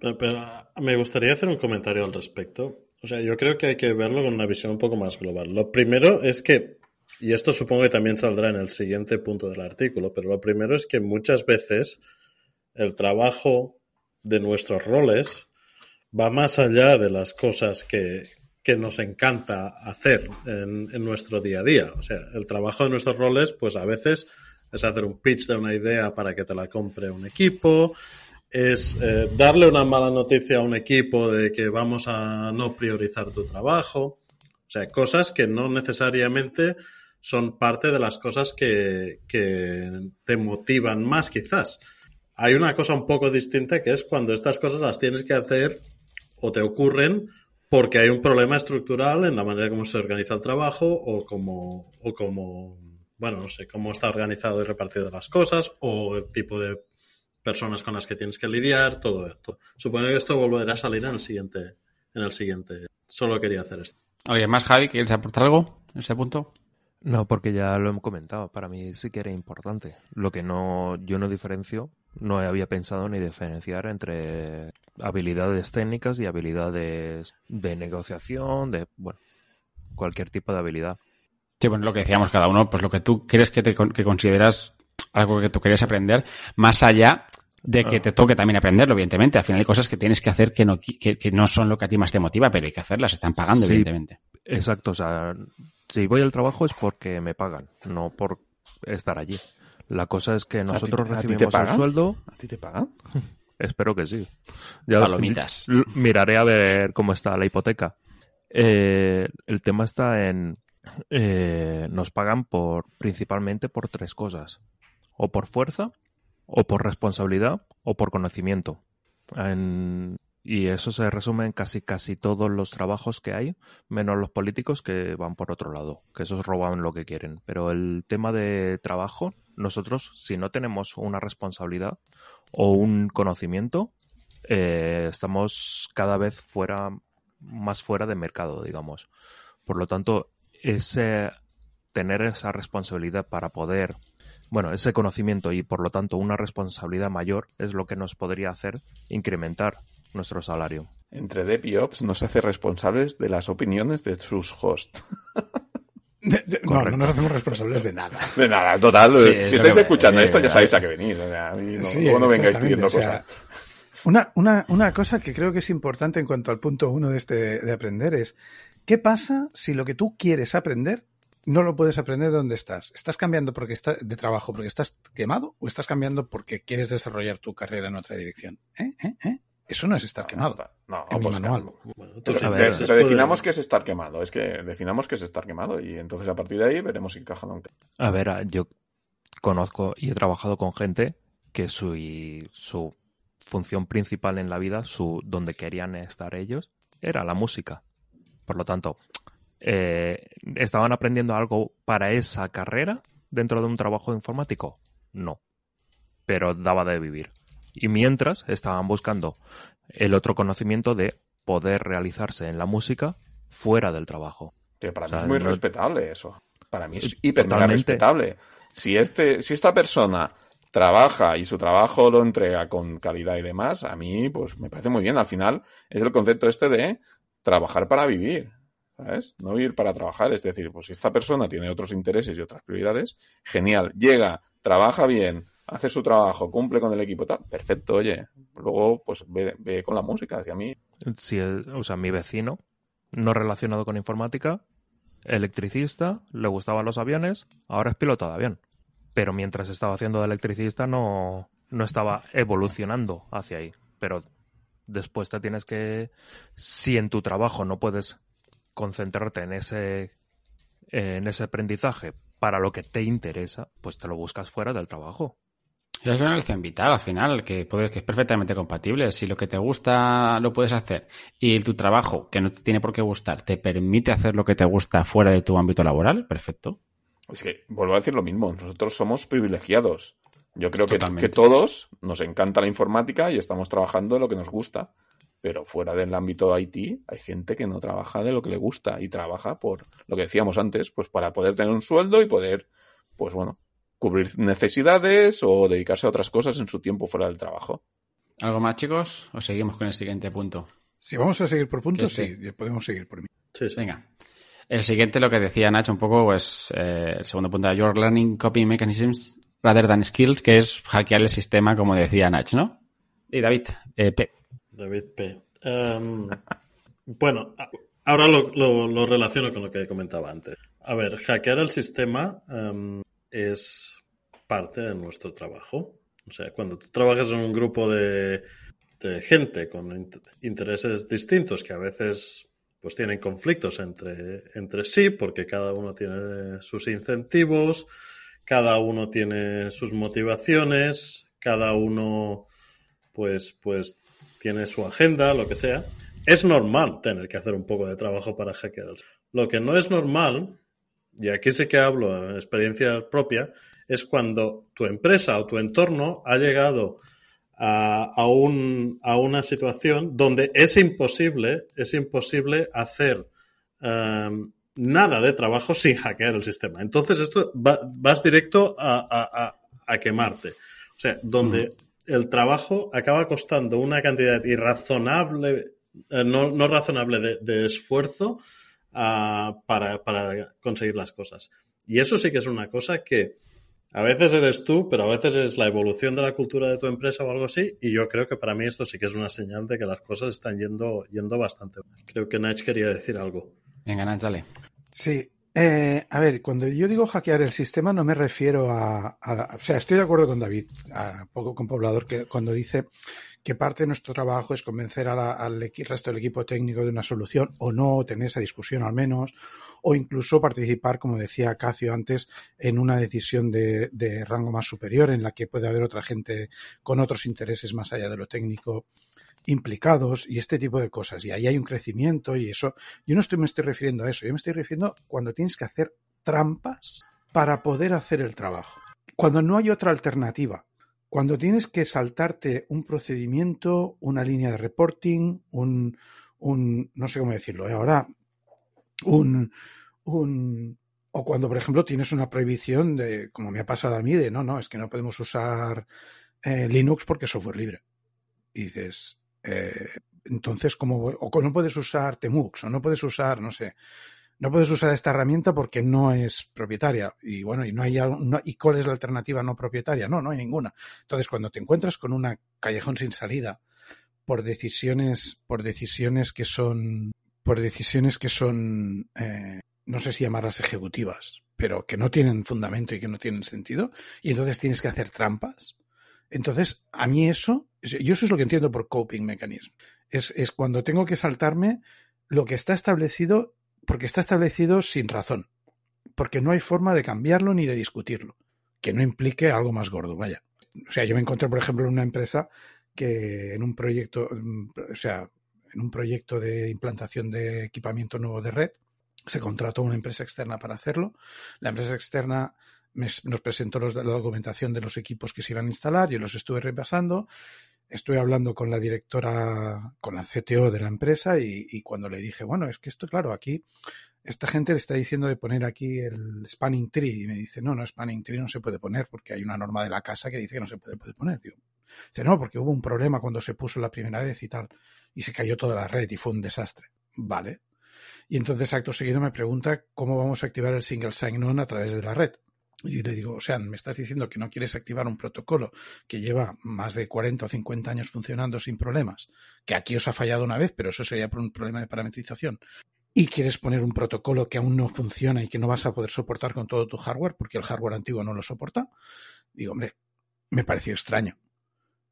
Pero, pero, me gustaría hacer un comentario al respecto. O sea, yo creo que hay que verlo con una visión un poco más global. Lo primero es que, y esto supongo que también saldrá en el siguiente punto del artículo, pero lo primero es que muchas veces el trabajo de nuestros roles va más allá de las cosas que, que nos encanta hacer en, nuestro día a día. O sea, el trabajo de nuestros roles, pues a veces es hacer un pitch de una idea para que te la compre un equipo, es eh, darle una mala noticia a un equipo de que vamos a no priorizar tu trabajo. O sea, cosas que no necesariamente son parte de las cosas que, que te motivan más, quizás. Hay una cosa un poco distinta que es cuando estas cosas las tienes que hacer o te ocurren porque hay un problema estructural en la manera como se organiza el trabajo o como, o como, bueno, no sé, cómo está organizado y repartido las cosas o el tipo de personas con las que tienes que lidiar, todo esto. Supongo que esto volverá a salir en el siguiente, en el siguiente. Solo quería hacer esto. ¿Alguien más, Javi, quieres aportar algo en ese punto? No, porque ya lo hemos comentado. Para mí sí que era importante. Lo que no, yo no diferencio, no había pensado ni diferenciar entre habilidades técnicas y habilidades de negociación, de, bueno, cualquier tipo de habilidad. Sí, bueno, lo que decíamos cada uno, pues lo que tú crees que, te, que consideras algo que tú querías aprender, más allá de que Ah. te toque también aprenderlo, evidentemente. Al final hay cosas que tienes que hacer que no, que, que no son lo que a ti más te motiva, pero hay que hacerlas, están pagando, Sí. evidentemente. Exacto, o sea, si voy al trabajo es porque me pagan, no por estar allí. La cosa es que nosotros a ti te recibimos el sueldo, ¿A ti te pagan? espero que sí. Ya Palomitas. miraré a ver cómo está la hipoteca. Eh, el tema está en eh, nos pagan por principalmente por tres cosas: o por fuerza, o por responsabilidad, o por conocimiento. En- y eso se resume en casi casi todos los trabajos que hay, menos los políticos que van por otro lado, que esos roban lo que quieren. Pero el tema de trabajo, nosotros, si no tenemos una responsabilidad o un conocimiento, eh, estamos cada vez fuera, más fuera de mercado, digamos. Por lo tanto, ese tener esa responsabilidad para poder, bueno, ese conocimiento y por lo tanto una responsabilidad mayor es lo que nos podría hacer incrementar nuestro salario. Entre Dep y Ops nos hace responsables de las opiniones de sus hosts. De- de- no, no nos hacemos responsables de nada. De nada, total. Sí, es si estáis que- escuchando eh, esto, ya sabéis a qué venir. O sea, no, Sí, luego no vengáis pidiendo o sea, cosas. Una, una, una cosa que creo que es importante en cuanto al punto uno de este de aprender es ¿qué pasa si lo que tú quieres aprender no lo puedes aprender donde estás? ¿Estás cambiando porque está, de trabajo porque estás quemado o estás cambiando porque quieres desarrollar tu carrera en otra dirección? ¿Eh? ¿Eh? ¿Eh? Eso no es estar quemado. No, en mi pues, manual. Bueno, Pero, ver, definamos qué es estar quemado. Es que definamos qué es estar quemado y entonces a partir de ahí veremos si encaja o no encaja. A ver, a- yo conozco y he trabajado con gente que su, y su función principal en la vida, su donde querían estar ellos, era la música. Por lo tanto, eh, ¿estaban aprendiendo algo para esa carrera dentro de un trabajo informático? No. Pero daba de vivir. Y mientras estaban buscando el otro conocimiento de poder realizarse en la música fuera del trabajo. Que para O sea, mí es muy no- respetable eso. Para mí es hiper respetable. Si, este, si esta persona trabaja y su trabajo lo entrega con calidad y demás, a mí pues me parece muy bien. Al final es el concepto este de trabajar para vivir. ¿Sabes? No vivir para trabajar. Es decir, pues si esta persona tiene otros intereses y otras prioridades, genial. Llega, trabaja bien, hace su trabajo, cumple con el equipo, tal. Perfecto, oye. Luego, pues ve, ve con la música. Y a mí, Si el- o sea, mi vecino, no relacionado con informática, electricista, le gustaban los aviones, ahora es piloto de avión. Pero mientras estaba haciendo de electricista no, no estaba evolucionando hacia ahí. Pero después te tienes que, si en tu trabajo no puedes concentrarte en ese, en ese aprendizaje para lo que te interesa, pues te lo buscas fuera del trabajo. Es una lección vital al final, que, puedes, que es perfectamente compatible. Si lo que te gusta lo puedes hacer y tu trabajo, que no te tiene por qué gustar, te permite hacer lo que te gusta fuera de tu ámbito laboral, perfecto. Es que vuelvo a decir lo mismo, nosotros somos privilegiados. Yo creo que, que, todos nos encanta la informática y estamos trabajando en lo que nos gusta. Pero fuera del ámbito de IT hay gente que no trabaja de lo que le gusta y trabaja por lo que decíamos antes, pues para poder tener un sueldo y poder, pues bueno, cubrir necesidades o dedicarse a otras cosas en su tiempo fuera del trabajo. ¿Algo más, chicos? ¿O seguimos con el siguiente punto? Si vamos a seguir por puntos, sí, podemos seguir por mí. Venga. El siguiente, lo que decía Nacho un poco, pues eh, el segundo punto, Your Learning Copy Mechanisms rather than skills, que es hackear el sistema, como decía Nach, ¿no? Y David, eh, P. David P. Em, bueno, ahora lo, relaciono con lo que comentaba antes. A ver, hackear el sistema em, es parte de nuestro trabajo. O sea, cuando tú trabajas en un grupo de, de gente con intereses distintos que a veces pues tienen conflictos entre, entre sí porque cada uno tiene sus incentivos, cada uno tiene sus motivaciones, cada uno pues, pues tiene su agenda, lo que sea. Es normal tener que hacer un poco de trabajo para hackear. Lo que no es normal, y aquí sí que hablo en experiencia propia, es cuando tu empresa o tu entorno ha llegado a, a, un, a una situación donde es imposible, es imposible hacer um, nada de trabajo sin hackear el sistema. Entonces, esto vas directo a, quemarte. O sea, donde el trabajo acaba costando una cantidad irrazonable, eh, no, razonable de, esfuerzo para, para conseguir las cosas. Y eso sí que es una cosa que a veces eres tú, pero a veces es la evolución de la cultura de tu empresa o algo así. Y yo creo que para mí esto sí que es una señal de que las cosas están yendo, yendo bastante. Creo que Nach quería decir algo. Venga, Nach, dale. Sí. Eh, a ver, cuando yo digo hackear el sistema no me refiero a, O sea, estoy de acuerdo con David, a poco con Poblador, que cuando dice que parte de nuestro trabajo es convencer al resto del equipo técnico de una solución o no, tener esa discusión al menos, o incluso participar, como decía Cacio antes, en una decisión de, de rango más superior en la que puede haber otra gente con otros intereses más allá de lo técnico implicados y este tipo de cosas. Y ahí hay un crecimiento y eso. Yo no estoy, me estoy refiriendo a eso. Yo me estoy refiriendo cuando tienes que hacer trampas para poder hacer el trabajo. Cuando no hay otra alternativa. Cuando tienes que saltarte un procedimiento, una línea de reporting, un, un no sé cómo decirlo, ¿eh? ahora, un, un, o cuando, por ejemplo, tienes una prohibición de, como me ha pasado a mí, de no, no, es que no podemos usar eh, Linux porque es software libre. Y dices, eh, entonces, ¿cómo o no puedes usar Temux, o no puedes usar, no sé, no puedes usar esta herramienta porque no es propietaria. Y bueno, y no hay ¿y cuál es la alternativa no propietaria? No, no hay ninguna. Entonces, cuando te encuentras con una callejón sin salida por decisiones, por decisiones que son, por decisiones que son, eh, no sé si llamarlas ejecutivas, pero que no tienen fundamento y que no tienen sentido, y entonces tienes que hacer trampas. Entonces, a mí eso, yo eso es lo que entiendo por coping mechanism. Es, es cuando tengo que saltarme lo que está establecido, porque está establecido sin razón. Porque no hay forma de cambiarlo ni de discutirlo. Que no implique algo más gordo, vaya. O sea, yo me encontré, por ejemplo, en una empresa que en un proyecto, o sea, en un proyecto de implantación de equipamiento nuevo de red, se contrató una empresa externa para hacerlo. La empresa externa nos presentó la documentación de los equipos que se iban a instalar, yo los estuve repasando, estuve hablando con la directora, con la CTO de la empresa y, cuando le dije, bueno, es que esto, claro, aquí esta gente le está diciendo de poner aquí el spanning tree y me dice, no, no, spanning tree no se puede poner porque hay una norma de la casa que dice que no se puede, puede poner. Digo, dice, no, porque hubo un problema cuando se puso la primera vez y tal y se cayó toda la red y fue un desastre. Vale. Y entonces acto seguido me pregunta cómo vamos a activar el single sign-on a través de la red. Y le digo, o sea, me estás diciendo que no quieres activar un protocolo que lleva más de 40 o 50 años funcionando sin problemas, que aquí os ha fallado una vez, pero eso sería por un problema de parametrización. Y quieres poner un protocolo que aún no funciona y que no vas a poder soportar con todo tu hardware porque el hardware antiguo no lo soporta. Digo, hombre, me pareció extraño.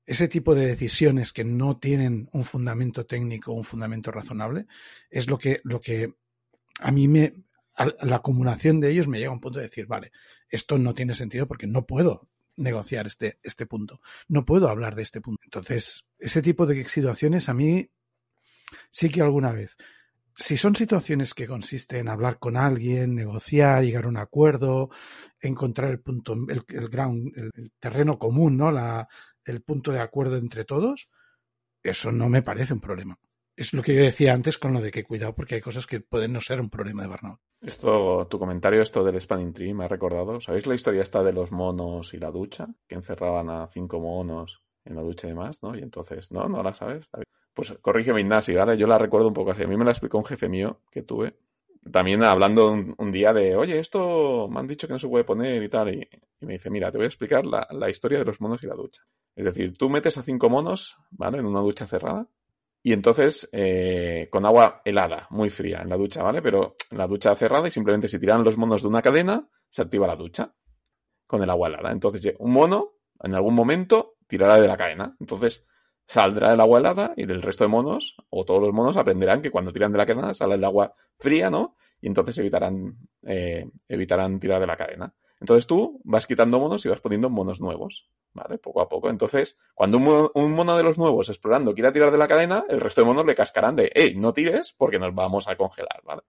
Ese tipo de decisiones que no tienen un fundamento técnico, un fundamento razonable, es lo que, lo que a mí me, la acumulación de ellos me llega a un punto de decir, vale, esto no tiene sentido porque no puedo negociar este, este punto. No puedo hablar de este punto. Entonces, ese tipo de situaciones a mí sí que alguna vez. Si son situaciones que consisten en hablar con alguien, negociar, llegar a un acuerdo, encontrar el punto, el, el ground, el, terreno común, ¿no? La, el punto de acuerdo entre todos, eso no me parece un problema. Es lo que yo decía antes con lo de que cuidado porque hay cosas que pueden no ser un problema de burnout. Esto, tu comentario, esto del Spanning Tree, me ha recordado. ¿Sabéis la historia esta de los monos y la ducha? Que encerraban a cinco monos en la ducha y demás, ¿no? Y entonces, ¿no? ¿No la sabes? Pues corrígeme, Ignasi, ¿vale? Yo la recuerdo un poco así. A mí me la explicó un jefe mío que tuve. También hablando un, día de, oye, esto me han dicho que no se puede poner y tal. Y, y me dice, mira, te voy a explicar la, la historia de los monos y la ducha. Es decir, tú metes a cinco monos, ¿vale? En una ducha cerrada y entonces, eh, con agua helada, muy fría en la ducha, ¿vale? Pero la ducha cerrada y simplemente si tiran los monos de una cadena, se activa la ducha con el agua helada. Entonces, un mono, en algún momento, tirará de la cadena. Entonces, saldrá el agua helada y el resto de monos, o todos los monos, aprenderán que cuando tiran de la cadena sale el agua fría, ¿no? Y entonces evitarán, eh, evitarán tirar de la cadena. Entonces tú vas quitando monos y vas poniendo monos nuevos, ¿vale? Poco a poco. Entonces, cuando un mono, un mono, de los nuevos explorando quiera tirar de la cadena, el resto de monos le cascarán de, hey, no tires porque nos vamos a congelar, ¿vale?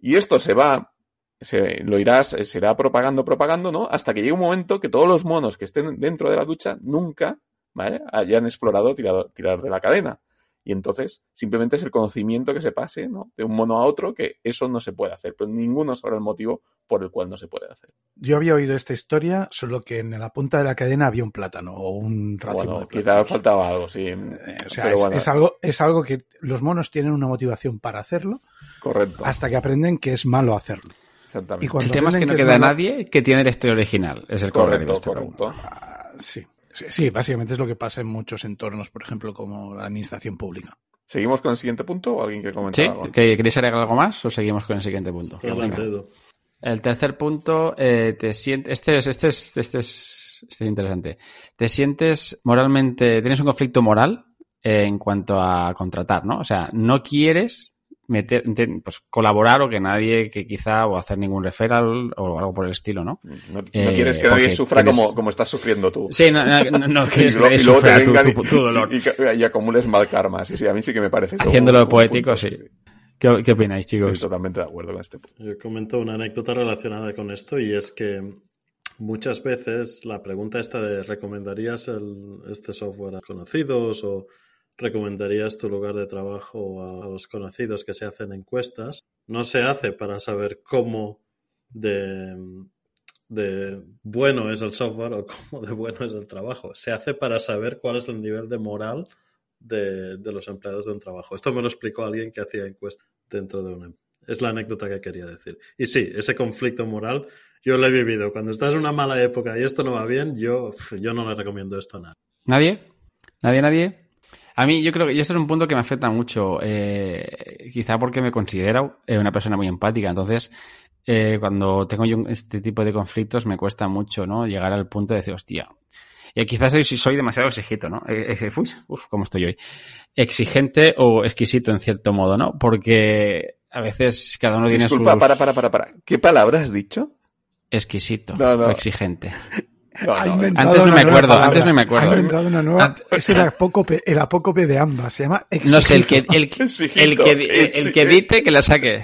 Y esto se va, se, lo irás, se irá propagando, propagando, ¿no? Hasta que llegue un momento que todos los monos que estén dentro de la ducha nunca, ¿vale? Hayan explorado tirado, tirar de la cadena. Y entonces simplemente es el conocimiento que se pase ¿no? de un mono a otro que eso no se puede hacer, pero ninguno sabrá el motivo por el cual no se puede hacer. Yo había oído esta historia, solo que en la punta de la cadena había un plátano o un racimo bueno, de quizás faltaba algo, sí. Eh, o sea, es, bueno. es, algo, es algo que los monos tienen una motivación para hacerlo. Correcto. Hasta que aprenden que es malo hacerlo. Exactamente. Y el tema es que no que queda es malo... nadie que tiene la historia original. Es el correcto, correcto. Ah, sí. Sí, básicamente es lo que pasa en muchos entornos, por ejemplo, como la administración pública. ¿Seguimos con el siguiente punto o alguien que comente ¿Sí? algo? ¿Queréis agregar algo más o seguimos con el siguiente punto? El tercer punto, eh, te sientes, este es, este es, este es, este es interesante. Te sientes moralmente, tienes un conflicto moral eh, en cuanto a contratar, ¿no? O sea, no quieres meter, pues colaborar o que nadie, que quizá, o hacer ningún referral o algo por el estilo, ¿no? No, no eh, quieres que nadie sufra tienes... como, como estás sufriendo tú. Sí, no, no, no quieres que y luego sufra te tu, tu, tu, dolor. Y, y, y, acumules mal karma. Sí, sí, a mí sí que me parece. Haciéndolo poético, sí. ¿Qué, ¿Qué, opináis, chicos? Estoy totalmente de acuerdo con este punto. Yo comento una anécdota relacionada con esto y es que muchas veces la pregunta esta de ¿recomendarías el, este software a conocidos o recomendarías tu lugar de trabajo a, los conocidos que se hacen encuestas? No se hace para saber cómo de, bueno es el software o cómo de bueno es el trabajo. Se hace para saber cuál es el nivel de moral de, los empleados de un trabajo. Esto me lo explicó alguien que hacía encuestas dentro de una. Es la anécdota que quería decir. Y sí, ese conflicto moral yo lo he vivido. Cuando estás en una mala época y esto no va bien, yo, yo no le recomiendo esto a nadie. ¿Nadie? ¿Nadie, nadie? A mí yo creo que y esto es un punto que me afecta mucho, eh, quizá porque me considero eh, una persona muy empática, entonces eh, cuando tengo yo este tipo de conflictos me cuesta mucho no llegar al punto de decir, hostia, y quizás soy, soy demasiado exigito, ¿no? Uf, ¿cómo estoy hoy? Exigente o exquisito en cierto modo, ¿no? Porque a veces cada uno tiene Disculpa, sus... para, para, para, para. ¿Qué palabra has dicho? Exquisito No, no. o exigente. No, Ha no, inventado Antes no me acuerdo, palabra. antes no me acuerdo. Ha inventado una nueva. Es el apócope, el apócope de ambas. Se llama No sé, el que, exigito. el, que- Exigito, el, que, el que dite que la saque.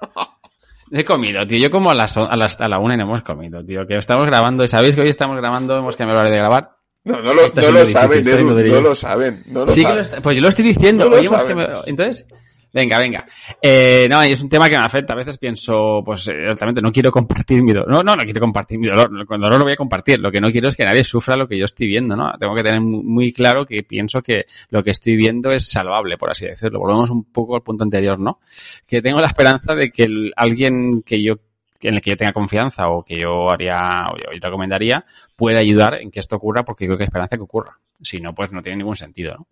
He comido, tío. Yo como a las, a las a la una no hemos comido, tío. Que estamos grabando. Y sabéis que hoy estamos grabando, hemos cambiado la de grabar. No, no lo, Está no siendo lo difícil, saben, Edu, no lo saben. No lo Sí que saben. lo está- pues yo lo estoy diciendo. No lo Hoy hemos cambiado- Entonces, venga, venga. Eh, no, es un tema que me afecta. A veces pienso, pues, eh, realmente no quiero compartir mi dolor. No, no, no quiero compartir mi dolor. Con dolor lo voy a compartir. Lo que no quiero es que nadie sufra lo que yo estoy viendo, ¿no? Tengo que tener mu- muy claro que pienso que lo que estoy viendo es salvable, por así decirlo. Volvemos un poco al punto anterior, ¿no? Que tengo la esperanza de que alguien que yo en el que yo tenga confianza o que yo haría o yo recomendaría pueda ayudar en que esto ocurra porque creo que hay esperanza que ocurra. Si no, pues no tiene ningún sentido, ¿no?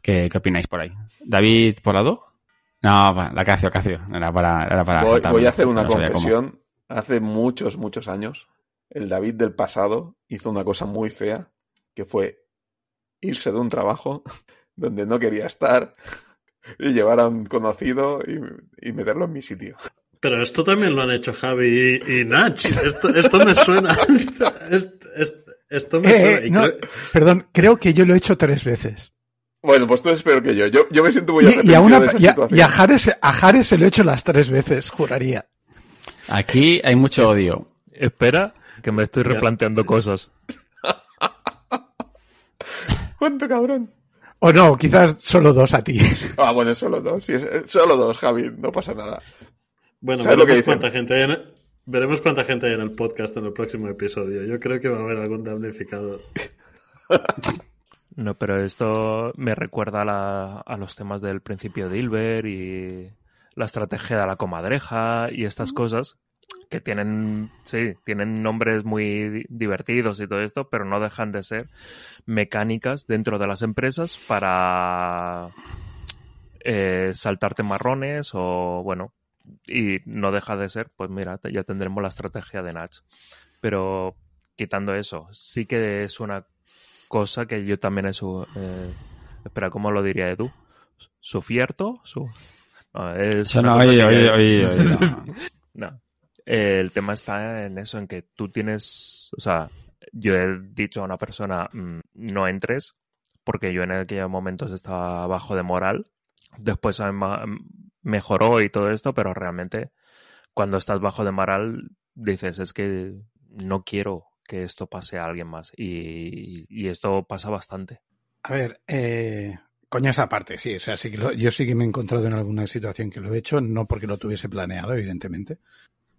¿Qué, qué opináis por ahí? ¿David Polado? No, la Cacio, Cacio. Era para, era para Voy, a hacer una no confesión. Hace muchos, muchos años, el David del pasado hizo una cosa muy fea, que fue irse de un trabajo donde no quería estar y llevar a un conocido y, y meterlo en mi sitio. Pero esto también lo han hecho Javi y, y Nach. Esto, esto me suena. Est- est- Esto me Eh, suena- y no, creo- perdón, creo que yo lo he hecho tres veces. Bueno, pues tú eres peor que yo. Yo, yo me siento muy Y, y a, una, de esa y, a, situación. y a Jares, a Jares se lo he hecho las tres veces, juraría. Aquí hay mucho odio. Espera, que me estoy Ya. replanteando cosas. ¿Cuánto cabrón? O no, quizás solo dos a ti. Ah, bueno, solo dos. Sí, solo dos, Javi. No pasa nada. Bueno, ¿Sabes lo que veremos cuánta gente hay en el, veremos cuánta gente hay en el podcast en el próximo episodio. Yo creo que va a haber algún damnificado. No, pero esto me recuerda a, la- a los temas del principio de Hilbert y la estrategia de la comadreja y estas cosas que tienen, sí, tienen nombres muy di- divertidos y todo esto, pero no dejan de ser mecánicas dentro de las empresas para eh, saltarte marrones o, bueno, y no deja de ser, pues mira, ya tendremos la estrategia de Natch. Pero quitando eso, sí que es una cosa que yo también he su, eh, espera, ¿cómo lo diría Edu? ¿Sufierto? Su, no, es no, oye, oye, oye, no. no. Eh, el tema está en eso, en que tú tienes, o sea, yo he dicho a una persona, mm, no entres, porque yo en aquellos momentos estaba bajo de moral. Después ma- mejoró y todo esto, pero realmente cuando estás bajo de moral dices, es que no quiero que esto pase a alguien más. Y, y esto pasa bastante. A ver, eh, coñas aparte, sí, o sea, sí que lo- yo sí que me he encontrado en alguna situación que lo he hecho, no porque lo tuviese planeado, evidentemente.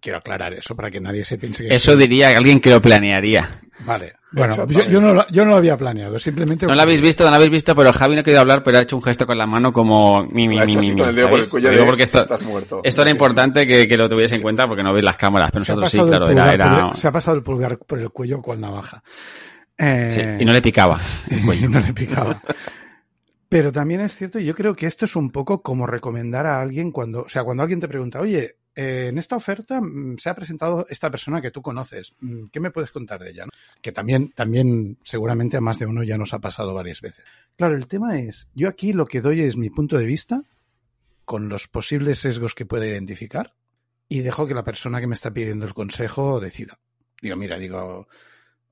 Quiero aclarar eso para que nadie se piense que... Eso diría alguien que lo planearía. Vale, bueno, yo, no lo, yo no lo había planeado, simplemente... No lo habéis visto, no lo habéis visto, pero Javi no quería hablar, pero ha hecho un gesto con la mano como mi, mi, Lo ha mi, hecho mi, así mi, con el dedo por el cuello Lo digo de, porque esto, estás muerto. esto era Sí, importante que, que lo tuviese en cuenta porque no veis las cámaras, pero Se ha nosotros sí, pasado el claro, era, pulgar por era... el- se ha pasado el pulgar por el cuello con navaja. Eh, sí, y no le picaba el cuello. no le picaba. Pero también es cierto, y yo creo que esto es un poco como recomendar a alguien cuando, o sea, cuando alguien te pregunta, oye, eh, en esta oferta mm, se ha presentado esta persona que tú conoces, mm, ¿qué me puedes contar de ella? Que también, también seguramente a más de uno ya nos ha pasado varias veces. Claro, el tema es, yo aquí lo que doy es mi punto de vista con los posibles sesgos que puede identificar y dejo que la persona que me está pidiendo el consejo decida. Digo, mira, digo,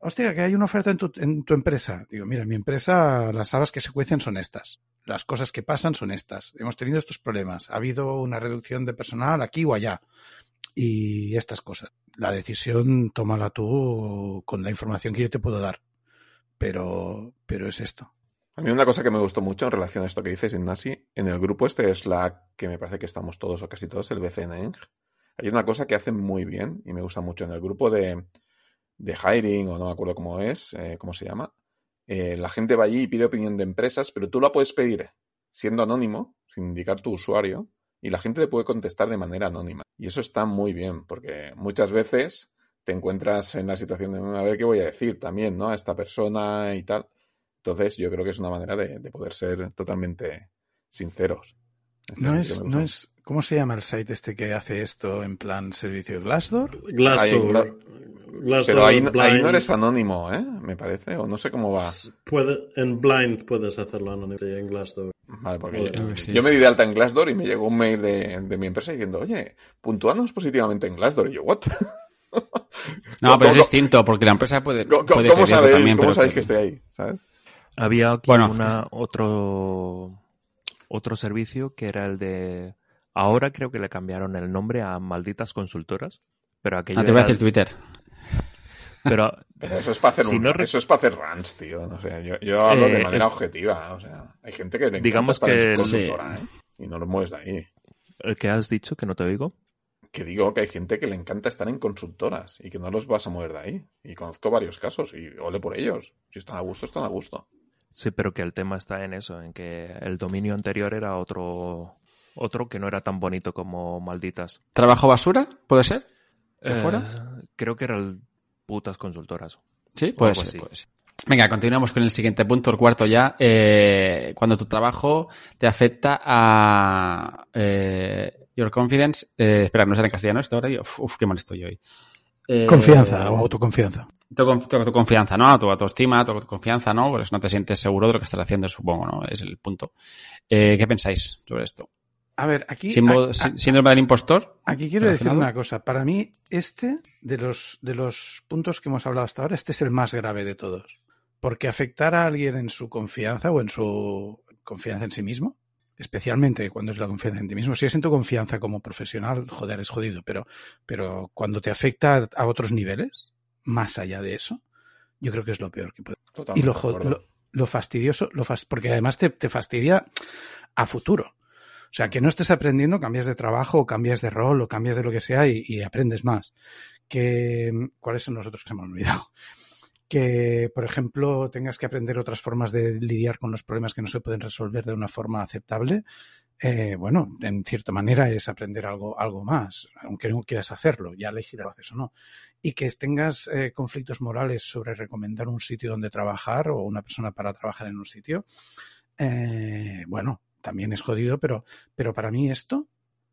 hostia, que hay una oferta en tu, en tu empresa. Digo, mira, en mi empresa las habas que se cuecen son estas. Las cosas que pasan son estas. Hemos tenido estos problemas. Ha habido una reducción de personal aquí o allá. Y estas cosas. La decisión tómala tú con la información que yo te puedo dar. Pero, pero es esto. A mí una cosa que me gustó mucho en relación a esto que dices, Ignasi, en el grupo este Slack, que me parece que estamos todos o casi todos, el BCNeng, hay una cosa que hacen muy bien y me gusta mucho en el grupo de, de hiring, o no me acuerdo cómo es, eh, cómo se llama. eh, la gente va allí y pide opinión de empresas, pero tú la puedes pedir siendo anónimo, sin indicar tu usuario, y la gente te puede contestar de manera anónima. Y eso está muy bien, porque muchas veces te encuentras en la situación de a ver qué voy a decir también, ¿no? A esta persona y tal. Entonces, yo creo que es una manera de, de poder ser totalmente sinceros. Este No es, no es, ¿cómo se llama el site este que hace esto en plan servicio Glassdoor? Glassdoor. Glassdoor, Pero ahí, no- ahí Blind. no eres anónimo, ¿eh? Me parece, o no sé cómo va. Puede, en Blind puedes hacerlo anónimo, sí, en Glassdoor. Vale, porque yo, que sí. yo me di de alta en Glassdoor y me llegó un mail de, de mi empresa diciendo, oye, puntúanos positivamente en Glassdoor. Y yo, ¿what? No, pero es ¿Cómo- distinto, porque la empresa puede, ¿Cómo, puede cómo pedirlo sabéis, también, cómo pero sabéis que estoy ahí? ¿Sabes? Había aquí Bueno. una, otro, otro servicio que era el de... Ahora creo que le cambiaron el nombre a Malditas Consultoras, pero aquello Ah, te voy a decir Twitter. Pero Pero eso es para hacer, Si un- no eso es para hacer runs, tío. No sé, yo, yo hablo Eh, de manera es- objetiva. O sea, hay gente que le Digamos encanta estar en que- consultora, ¿eh? Y no lo mueves de ahí. el que has dicho, que no te oigo, Que digo que hay gente que le encanta estar en consultoras y que no los vas a mover de ahí. Y conozco varios casos y ole por ellos. Si están a gusto, están a gusto. Sí, pero que el tema está en eso, en que el dominio anterior era otro, otro que no era tan bonito como Malditas. ¿Trabajo basura? ¿Puede ser? ¿De Eh, fuera? Creo que era el Putas Consultoras. Sí, puede ser, así. puede ser. Venga, continuamos con el siguiente punto, el cuarto ya. Eh, cuando tu trabajo te afecta a eh, your confidence. Eh, espera, no será en castellano esto ahora. Uf, uf, qué mal estoy hoy. Eh, Confianza o autoconfianza. Tu, tu- tu confianza, ¿no? A tu autoestima, tu confianza, ¿no? Pues no te sientes seguro de lo que estás haciendo, supongo, ¿no? Es el punto. Eh, ¿Qué pensáis sobre esto? A ver, aquí. Símbolo- a- sí- a- síndrome del impostor. Aquí quiero decir una cosa. Para mí, este, de los, de los puntos que hemos hablado hasta ahora, este es el más grave de todos. Porque afectar a alguien en su confianza o en su confianza en sí mismo, especialmente cuando es la confianza en ti mismo. Si es en tu confianza como profesional, joder, es jodido. Pero, pero cuando te afecta a otros niveles, más allá de eso, yo creo que es lo peor que puede. Y Totalmente lo, jo- acuerdo. lo, lo fastidioso, lo fas- porque además te, te fastidia a futuro. O sea, que no estés aprendiendo, cambias de trabajo, o cambias de rol, o cambias de lo que sea y, y aprendes más. Que, ¿Cuáles son los otros que se me han olvidado? Que, por ejemplo, tengas que aprender otras formas de lidiar con los problemas que no se pueden resolver de una forma aceptable. Eh, bueno, en cierta manera es aprender algo, algo más, aunque no quieras hacerlo, ya elegirás lo haces o no. Y que tengas eh, conflictos morales sobre recomendar un sitio donde trabajar o una persona para trabajar en un sitio, eh, bueno, también es jodido, pero, pero para mí esto,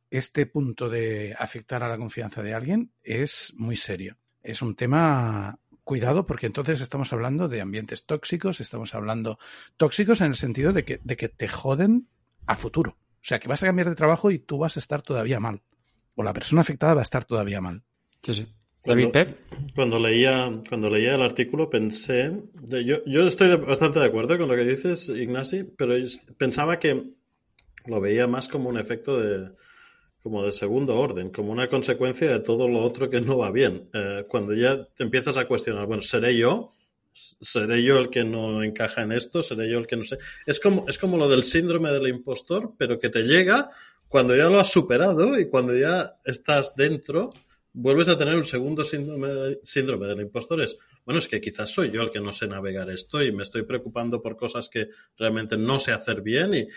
este punto de afectar a la confianza de alguien es muy serio. Es un tema, cuidado, porque entonces estamos hablando de ambientes tóxicos, estamos hablando tóxicos en el sentido de que, de que te joden a futuro. O sea, que vas a cambiar de trabajo y tú vas a estar todavía mal. O la persona afectada va a estar todavía mal. Sí, sí. Cuando- David Pep. Cuando leía, cuando leía el artículo pensé, de- yo, yo estoy de- bastante de acuerdo con lo que dices, Ignasi, pero pensaba que lo veía más como un efecto de, como de segundo orden, como una consecuencia de todo lo otro que no va bien. Eh, cuando ya te empiezas a cuestionar, bueno, ¿seré yo? ¿Seré yo el que no encaja en esto? ¿Seré yo el que no sé? Es como, es como lo del síndrome del impostor, pero que te llega cuando ya lo has superado y cuando ya estás dentro, vuelves a tener un segundo síndrome, síndrome del impostor. Es, bueno, es que quizás soy yo el que no sé navegar esto y me estoy preocupando por cosas que realmente no sé hacer bien y,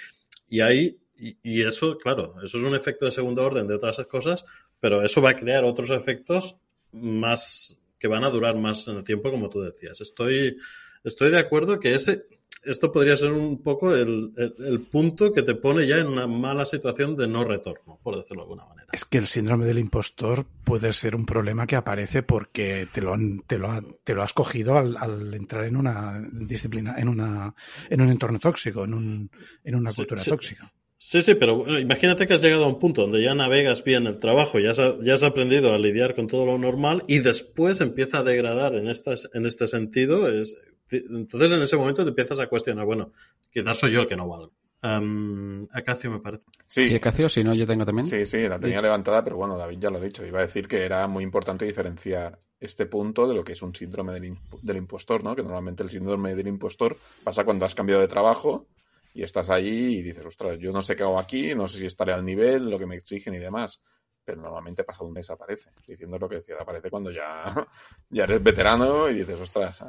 y ahí, y, y eso, claro, eso es un efecto de segundo orden de otras cosas, pero eso va a crear otros efectos más que van a durar más en el tiempo, como tú decías. Estoy, estoy de acuerdo que ese, esto podría ser un poco el, el- el punto que te pone ya en una mala situación de no retorno, por decirlo de alguna manera. Es que el síndrome del impostor puede ser un problema que aparece porque te lo, han- te lo, ha- te lo has cogido al, al entrar en una disciplina, en una, en un entorno tóxico, en un, en una Sí, cultura sí. tóxica. Sí, sí, pero bueno, imagínate que has llegado a un punto donde ya navegas bien el trabajo, ya has, ya has aprendido a lidiar con todo lo normal y después empieza a degradar en, estas, en este sentido. Es, entonces en ese momento te empiezas a cuestionar, bueno, quizás soy yo el que no valgo. Um, Acacio me parece. Sí, Sí, Cacio, si no, yo tengo también. Sí, sí, la tenía levantada, pero bueno, David ya lo ha dicho. Iba a decir que era muy importante diferenciar este punto de lo que es un síndrome del, imp- del impostor, ¿no? Que normalmente el síndrome del impostor pasa cuando has cambiado de trabajo y estás allí y dices, ostras, yo no sé qué hago aquí, no sé si estaré al nivel, lo que me exigen y demás. Pero normalmente pasado un mes aparece, diciendo lo que decía, aparece cuando ya, ya eres veterano y dices, ostras,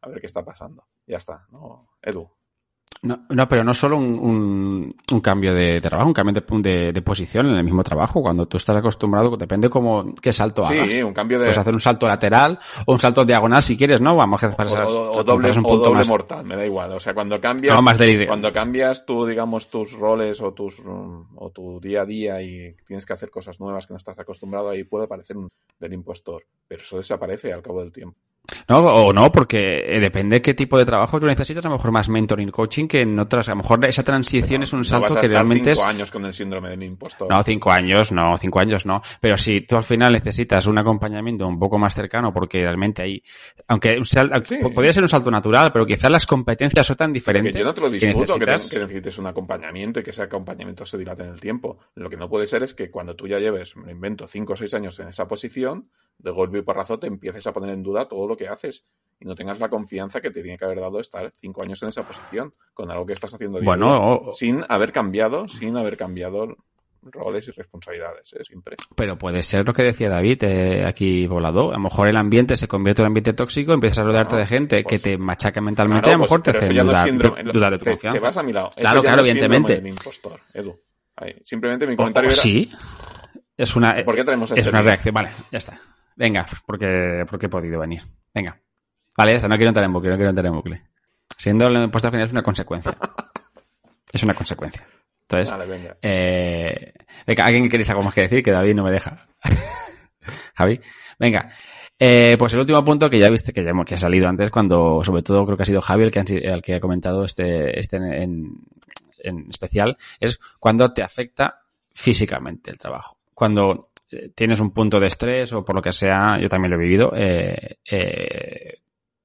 a ver qué está pasando. Ya está, ¿no? Edu. No, no, pero no solo un, un, un cambio de, trabajo, un cambio de, de, de, posición en el mismo trabajo. Cuando tú estás acostumbrado, depende cómo qué salto sí, hagas. un cambio de. Puedes hacer un salto lateral o un salto diagonal si quieres, ¿no? Vamos a hacer o, o, o doble, un o doble más... mortal, me da igual. O sea, cuando cambias, no, más de cuando cambias tú, digamos, tus roles o tus o tu día a día y tienes que hacer cosas nuevas que no estás acostumbrado, ahí puede parecer un del impostor, pero eso desaparece al cabo del tiempo. No, o no, porque depende qué tipo de trabajo tú necesitas, a lo mejor más mentoring coaching que en otras. A lo mejor esa transición no, es un no salto vas a que estar realmente cinco es. años con el síndrome del impostor. No, cinco años, no, cinco años no. Pero si tú al final necesitas un acompañamiento un poco más cercano, porque realmente ahí, aunque un sal, sí. podría ser un salto natural, pero quizás las competencias son tan diferentes. Que yo no te lo discuto que, necesitas... que, necesites un acompañamiento y que ese acompañamiento se dilate en el tiempo. Lo que no puede ser es que cuando tú ya lleves, me invento, cinco o seis años en esa posición, de golpe y porrazo te empieces a poner en duda todo lo que haces y no tengas la confianza que te tiene que haber dado estar cinco años en esa posición con algo que estás haciendo bueno, día, o... sin haber cambiado, sin haber cambiado roles y responsabilidades, ¿eh? siempre. Pero puede ser lo que decía David eh, aquí volado. A lo mejor el ambiente se convierte en un ambiente tóxico, empiezas a rodearte no, de gente pues, que te machaca mentalmente, claro, a lo mejor pues, te hace dudar, no síndrome, dudar de tu te, confianza. Te vas a mi lado. Claro, claro, no evidentemente. Del impostor, Edu. Ahí. Simplemente mi comentario o, o era... Sí, es una, ¿Por qué tenemos es este una reacción. Vale, ya está. Venga, porque, porque he podido venir. Venga. Vale, ya está, no quiero entrar en bucle, no quiero entrar en bucle. Siendo el impuesto general es una consecuencia. es una consecuencia. Entonces, vale, venga. Eh, venga, ¿alguien queréis algo más que decir? Que David no me deja. Javi, venga. Eh, pues el último punto que ya viste que ya que ha salido antes, cuando sobre todo creo que ha sido Javi el que, el que ha comentado este, este en, en especial, es cuando te afecta físicamente el trabajo. Cuando tienes un punto de estrés o por lo que sea, yo también lo he vivido, eh, eh,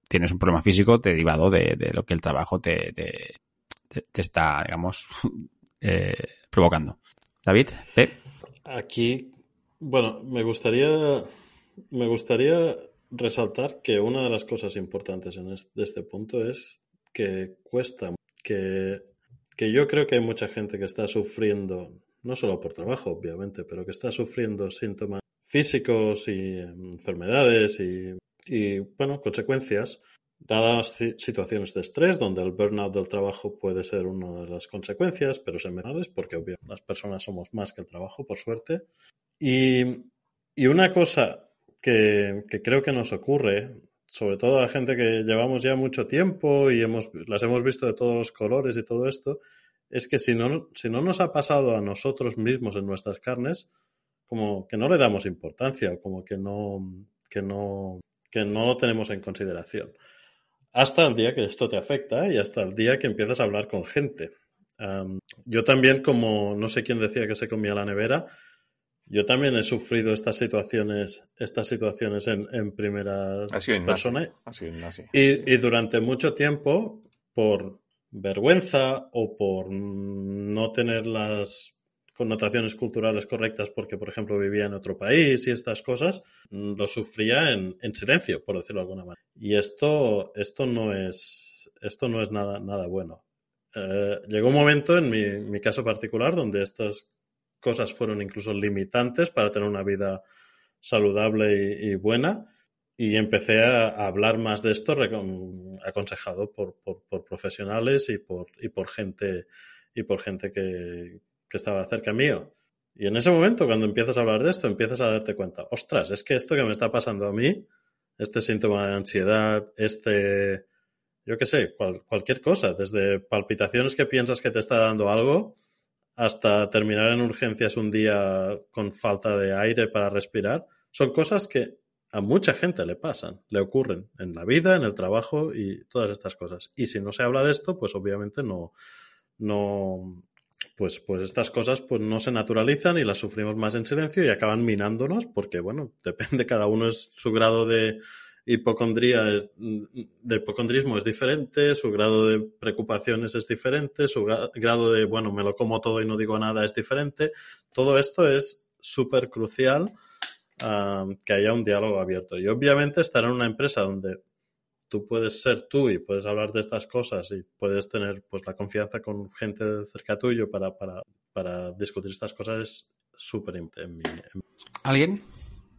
tienes un problema físico derivado de, lo que el trabajo te, está, digamos, eh, provocando. David. Aquí, bueno, me gustaría, me gustaría resaltar que una de las cosas importantes en este, de este punto es que cuesta, que, que yo creo que hay mucha gente que está sufriendo, no solo por trabajo, obviamente, pero que está sufriendo síntomas físicos y enfermedades y, y bueno, consecuencias dadas situaciones de estrés, donde el burnout del trabajo puede ser una de las consecuencias, pero es menores, porque obviamente las personas somos más que el trabajo, por suerte. Y, y una cosa que, que, creo que nos ocurre, sobre todo a gente que llevamos ya mucho tiempo y hemos, las hemos visto de todos los colores y todo esto, es que si no, si no nos ha pasado a nosotros mismos en nuestras carnes, como que no le damos importancia, como que no, que no, que no lo tenemos en consideración hasta el día que esto te afecta y hasta el día que empiezas a hablar con gente. Um, yo también, como no sé quién decía que se comía la nevera, yo también he sufrido estas situaciones, estas situaciones en, en primera persona. Y, y durante mucho tiempo, por vergüenza o por no tener las connotaciones culturales correctas porque, por ejemplo, vivía en otro país y estas cosas, mm, lo sufría en, en silencio, por decirlo de alguna manera. Y esto, esto no es, esto no es nada, nada bueno. Eh, llegó un momento en mi, mi, caso particular donde estas cosas fueron incluso limitantes para tener una vida saludable y, y buena y empecé a, hablar más de esto aconsejado por, por, por, profesionales y por, y por gente y por gente que, que estaba cerca mío. Y en ese momento, cuando empiezas a hablar de esto, empiezas a darte cuenta, ostras, es que esto que me está pasando a mí, este síntoma de ansiedad, este, yo qué sé, cual, cualquier cosa, desde palpitaciones que piensas que te está dando algo, hasta terminar en urgencias un día con falta de aire para respirar, son cosas que a mucha gente le pasan, le ocurren en la vida, en el trabajo y todas estas cosas. Y si no se habla de esto, pues obviamente no, no, pues, pues estas cosas pues no se naturalizan y las sufrimos más en silencio y acaban minándonos porque, bueno, depende, cada uno es su grado de hipocondría, es, de hipocondrismo es diferente, su grado de preocupaciones es diferente, su grado de, bueno, me lo como todo y no digo nada es diferente. Todo esto es súper crucial um, que haya un diálogo abierto. Y obviamente estar en una empresa donde tú puedes ser tú y puedes hablar de estas cosas y puedes tener pues la confianza con gente cerca tuyo para, para, para discutir estas cosas es súper importante. ¿Alguien?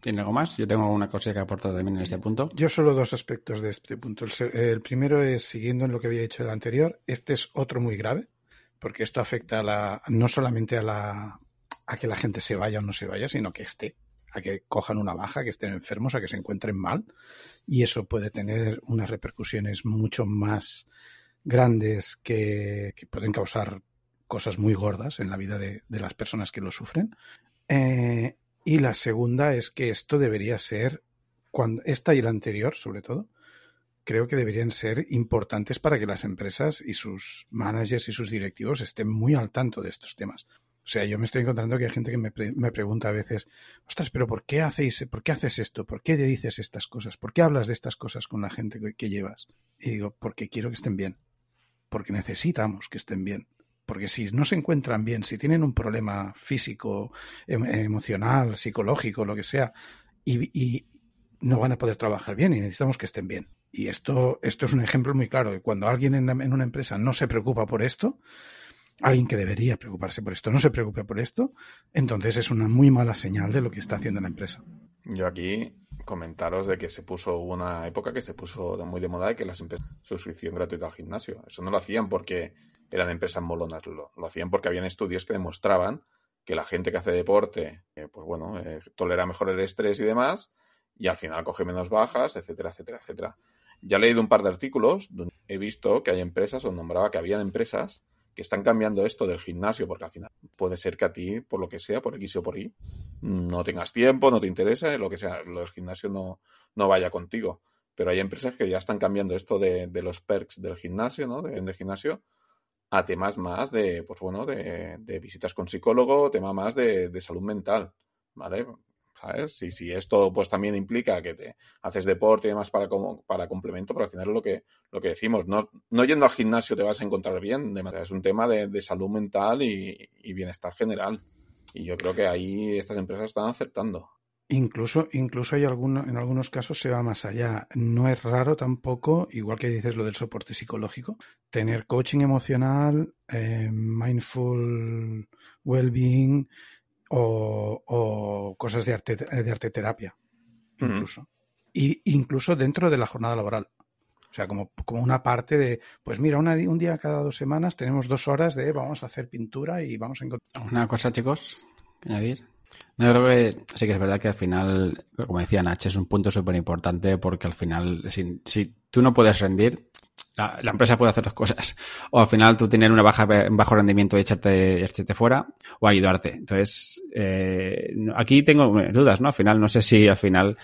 ¿Tiene algo más? Yo tengo una cosa que aportar también en este punto. Yo solo dos aspectos de este punto. El, el, primero es, siguiendo en lo que había dicho el anterior, este es otro muy grave, porque esto afecta a la, no solamente a, la, a que la gente se vaya o no se vaya, sino que esté a que cojan una baja, que estén enfermos, a que se encuentren mal. Y eso puede tener unas repercusiones mucho más grandes que, pueden causar cosas muy gordas en la vida de, de las personas que lo sufren. Eh, y la segunda es que esto debería ser, cuando esta y la anterior, sobre todo, creo que deberían ser importantes para que las empresas y sus managers y sus directivos estén muy al tanto de estos temas. O sea, yo me estoy encontrando que hay gente que me, me, pregunta a veces, ostras, pero ¿por qué hacéis, por qué haces esto? ¿Por qué dices estas cosas? ¿Por qué hablas de estas cosas con la gente que, llevas? Y digo, porque quiero que estén bien. Porque necesitamos que estén bien. Porque si no se encuentran bien, si tienen un problema físico, em emocional, psicológico, lo que sea, y, y, no van a poder trabajar bien y necesitamos que estén bien. Y esto, esto es un ejemplo muy claro de cuando alguien en, en una empresa no se preocupa por esto, alguien que debería preocuparse por esto no se preocupe por esto, entonces es una muy mala señal de lo que está haciendo la empresa. Yo aquí comentaros de que se puso una época que se puso muy de moda que las empresas suscripción gratuita al gimnasio. Eso no lo hacían porque eran empresas molonas, lo, lo hacían porque habían estudios que demostraban que la gente que hace deporte, eh, pues bueno, eh, tolera mejor el estrés y demás, y al final coge menos bajas, etcétera, etcétera, etcétera. Ya he leído un par de artículos donde he visto que hay empresas, o nombraba que habían empresas que están cambiando esto del gimnasio, porque al final puede ser que a ti, por lo que sea, por X o por Y, no tengas tiempo, no te interesa, lo que sea, del gimnasio no, no vaya contigo. Pero hay empresas que ya están cambiando esto de, de los perks del gimnasio, ¿no? De, gimnasio, a temas más de, pues bueno, de, de visitas con psicólogo, tema más de salud mental, ¿vale? ¿Sabes? Y si esto pues también implica que te haces deporte y demás para, como, para complemento, pero al final lo que, lo que decimos, no, no yendo al gimnasio te vas a encontrar bien, de manera, es un tema de, de salud mental y, y, bienestar general. Y yo creo que ahí estas empresas están acertando. Incluso, incluso hay alguno, en algunos casos se va más allá. No es raro tampoco, igual que dices lo del soporte psicológico, tener coaching emocional, eh, mindful well-being, o, o cosas de arte, de arte terapia, incluso. Uh -huh. Y incluso dentro de la jornada laboral. O sea, como, como una parte de, pues mira, una, un día cada dos semanas tenemos dos horas de vamos a hacer pintura y vamos a encontrar. Una cosa, chicos, añadir. No, creo que sí que es verdad que al final, como decía Nach, es un punto súper importante porque al final, si, si, tú no puedes rendir, la, la, empresa puede hacer dos cosas. O al final tú tener una baja, un bajo rendimiento y echarte, echarte fuera o ayudarte. Entonces, eh, aquí tengo dudas, ¿no? Al final, no sé si al final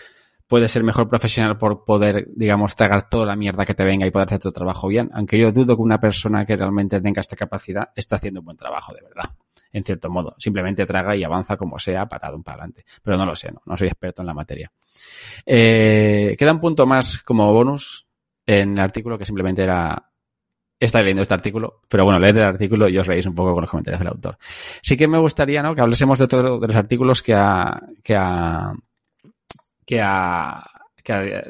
puedes ser mejor profesional por poder, digamos, tragar toda la mierda que te venga y poder hacer tu trabajo bien. Aunque yo dudo que una persona que realmente tenga esta capacidad está haciendo un buen trabajo, de verdad. En cierto modo. Simplemente traga y avanza como sea, para un para adelante. Pero no lo sé, no, no soy experto en la materia. Eh, queda un punto más como bonus en el artículo que simplemente era está leyendo este artículo, pero bueno, leer el artículo y os reís un poco con los comentarios del autor. Sí que me gustaría, ¿no? Que hablásemos de otro de los artículos que ha, que ha, que ha, que ha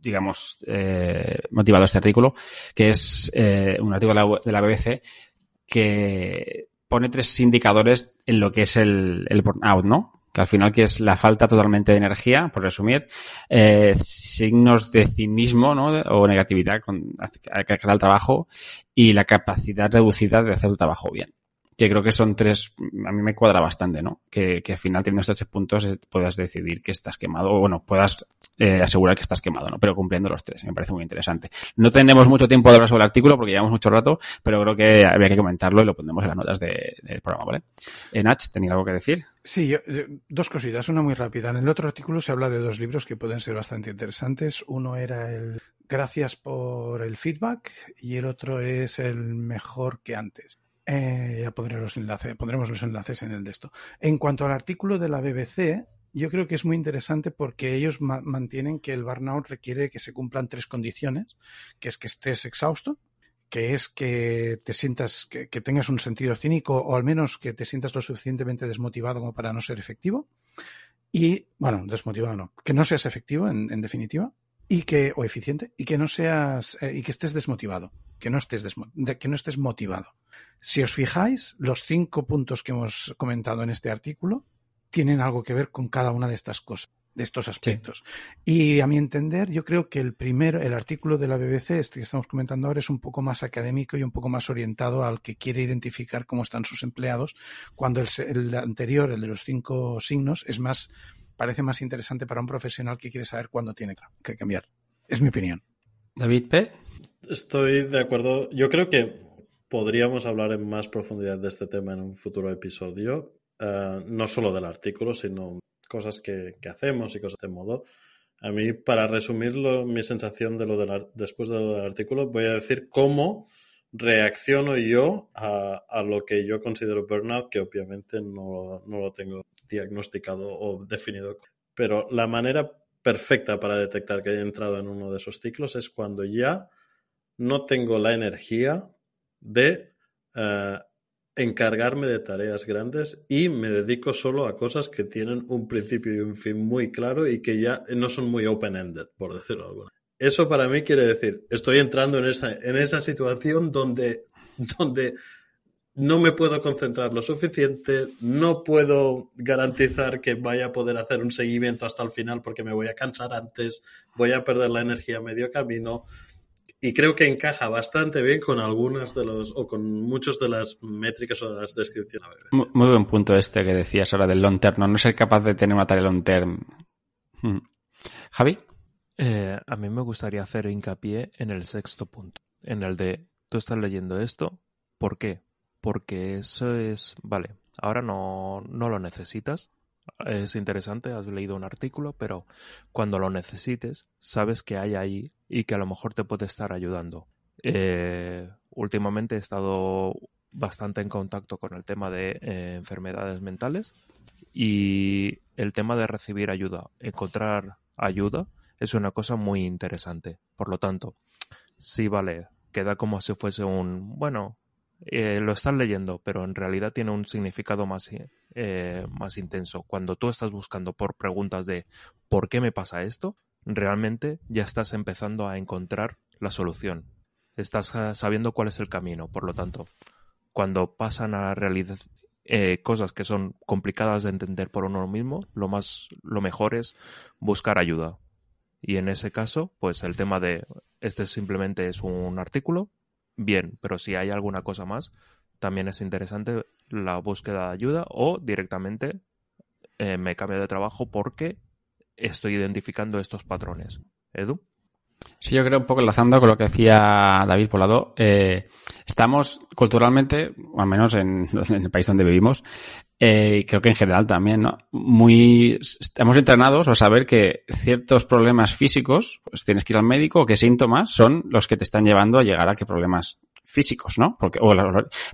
digamos, eh, motivado este artículo, que es eh, un artículo de la BBC que pone tres indicadores en lo que es el, el burnout, ¿no? que al final que es la falta totalmente de energía, por resumir, eh, signos de cinismo ¿no? o negatividad con, cara al trabajo y la capacidad reducida de hacer el trabajo bien. Que creo que son tres, a mí me cuadra bastante, ¿no? Que, que al final teniendo estos tres puntos eh, puedas decidir que estás quemado, o bueno, puedas eh, asegurar que estás quemado, ¿no? Pero cumpliendo los tres, me parece muy interesante. No tenemos mucho tiempo de hablar sobre el artículo porque llevamos mucho rato, pero creo que habría que comentarlo y lo pondremos en las notas de, del programa, ¿vale? Eh, Nach, ¿tenía algo que decir? Sí, yo, dos cositas, una muy rápida. En el otro artículo se habla de dos libros que pueden ser bastante interesantes. Uno era el Gracias por el feedback y el otro es el mejor que antes. Eh, ya pondré los enlaces, pondremos los enlaces en el de esto. En cuanto al artículo de la BBC, yo creo que es muy interesante porque ellos ma mantienen que el burnout requiere que se cumplan tres condiciones, que es que estés exhausto, que es que te sientas, que, que, tengas un sentido cínico o al menos que te sientas lo suficientemente desmotivado como para no ser efectivo. Y, bueno, desmotivado no, que no seas efectivo en, en definitiva y que, o eficiente, y que no seas, eh, y que estés desmotivado, que no estés, que no estés motivado. Si os fijáis, los cinco puntos que hemos comentado en este artículo tienen algo que ver con cada una de estas cosas, de estos aspectos. Sí. Y a mi entender, yo creo que el primero, el artículo de la BBC, este que estamos comentando ahora, es un poco más académico y un poco más orientado al que quiere identificar cómo están sus empleados, cuando el, el anterior, el de los cinco signos, es más parece más interesante para un profesional que quiere saber cuándo tiene que cambiar. Es mi opinión. David P. Estoy de acuerdo. Yo creo que podríamos hablar en más profundidad de este tema en un futuro episodio, uh, no solo del artículo, sino cosas que, que, hacemos y cosas de modo. A mí, para resumirlo, mi sensación de lo de la, después de lo del artículo, voy a decir cómo reacciono yo a, a, lo que yo considero burnout, que obviamente no, no lo tengo diagnosticado o definido. Pero la manera perfecta para detectar que he entrado en uno de esos ciclos es cuando ya no tengo la energía de uh, encargarme de tareas grandes y me dedico solo a cosas que tienen un principio y un fin muy claro y que ya no son muy open-ended, por decirlo de alguna eso para mí quiere decir, estoy entrando en esa, en esa situación donde, donde no me puedo concentrar lo suficiente, no puedo garantizar que vaya a poder hacer un seguimiento hasta el final porque me voy a cansar antes, voy a perder la energía a medio camino. Y creo que encaja bastante bien con algunas de los, o con muchas de las métricas o de las descripciones. Muy, muy buen punto este que decías ahora del long term, no, no ser capaz de tener una tarea long term. Hmm. Javi. Eh, a mí me gustaría hacer hincapié en el sexto punto, en el de tú estás leyendo esto, ¿por qué? Porque eso es, vale, ahora no, no lo necesitas, es interesante, has leído un artículo, pero cuando lo necesites, sabes que hay ahí y que a lo mejor te puede estar ayudando. Eh, últimamente he estado bastante en contacto con el tema de eh, enfermedades mentales y el tema de recibir ayuda, encontrar ayuda es una cosa muy interesante. Por lo tanto, sí vale, queda como si fuese un, bueno, eh, lo estás leyendo, pero en realidad tiene un significado más, eh, más intenso. Cuando tú estás buscando por preguntas de ¿por qué me pasa esto? Realmente ya estás empezando a encontrar la solución. Estás eh, sabiendo cuál es el camino. Por lo tanto, cuando pasan a la realidad cosas que son complicadas de entender por uno mismo, lo más, lo mejor es buscar ayuda. Y en ese caso, pues el tema de este simplemente es un artículo, bien, pero si hay alguna cosa más, también es interesante la búsqueda de ayuda o directamente eh, me cambio de trabajo porque estoy identificando estos patrones. Edu. Sí, yo creo un poco enlazando con lo que decía David Polado, eh, estamos culturalmente, o al menos en, el país donde vivimos, eh, creo que en general también, ¿no? Muy, estamos entrenados a saber que ciertos problemas físicos, pues tienes que ir al médico, o qué síntomas son los que te están llevando a llegar a qué problemas físicos, ¿no? Porque, o,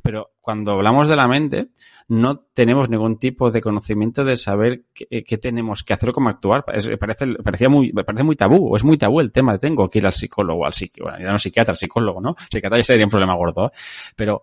pero cuando hablamos de la mente, no tenemos ningún tipo de conocimiento de saber qué, tenemos que hacer o cómo actuar. parece, parecía muy, parece muy tabú, o es muy tabú el tema de tengo que ir al psicólogo, al psiquiatra, bueno, no psiquiatra, al psicólogo, ¿no? Psiquiatra ya sería un problema gordo, ¿eh? pero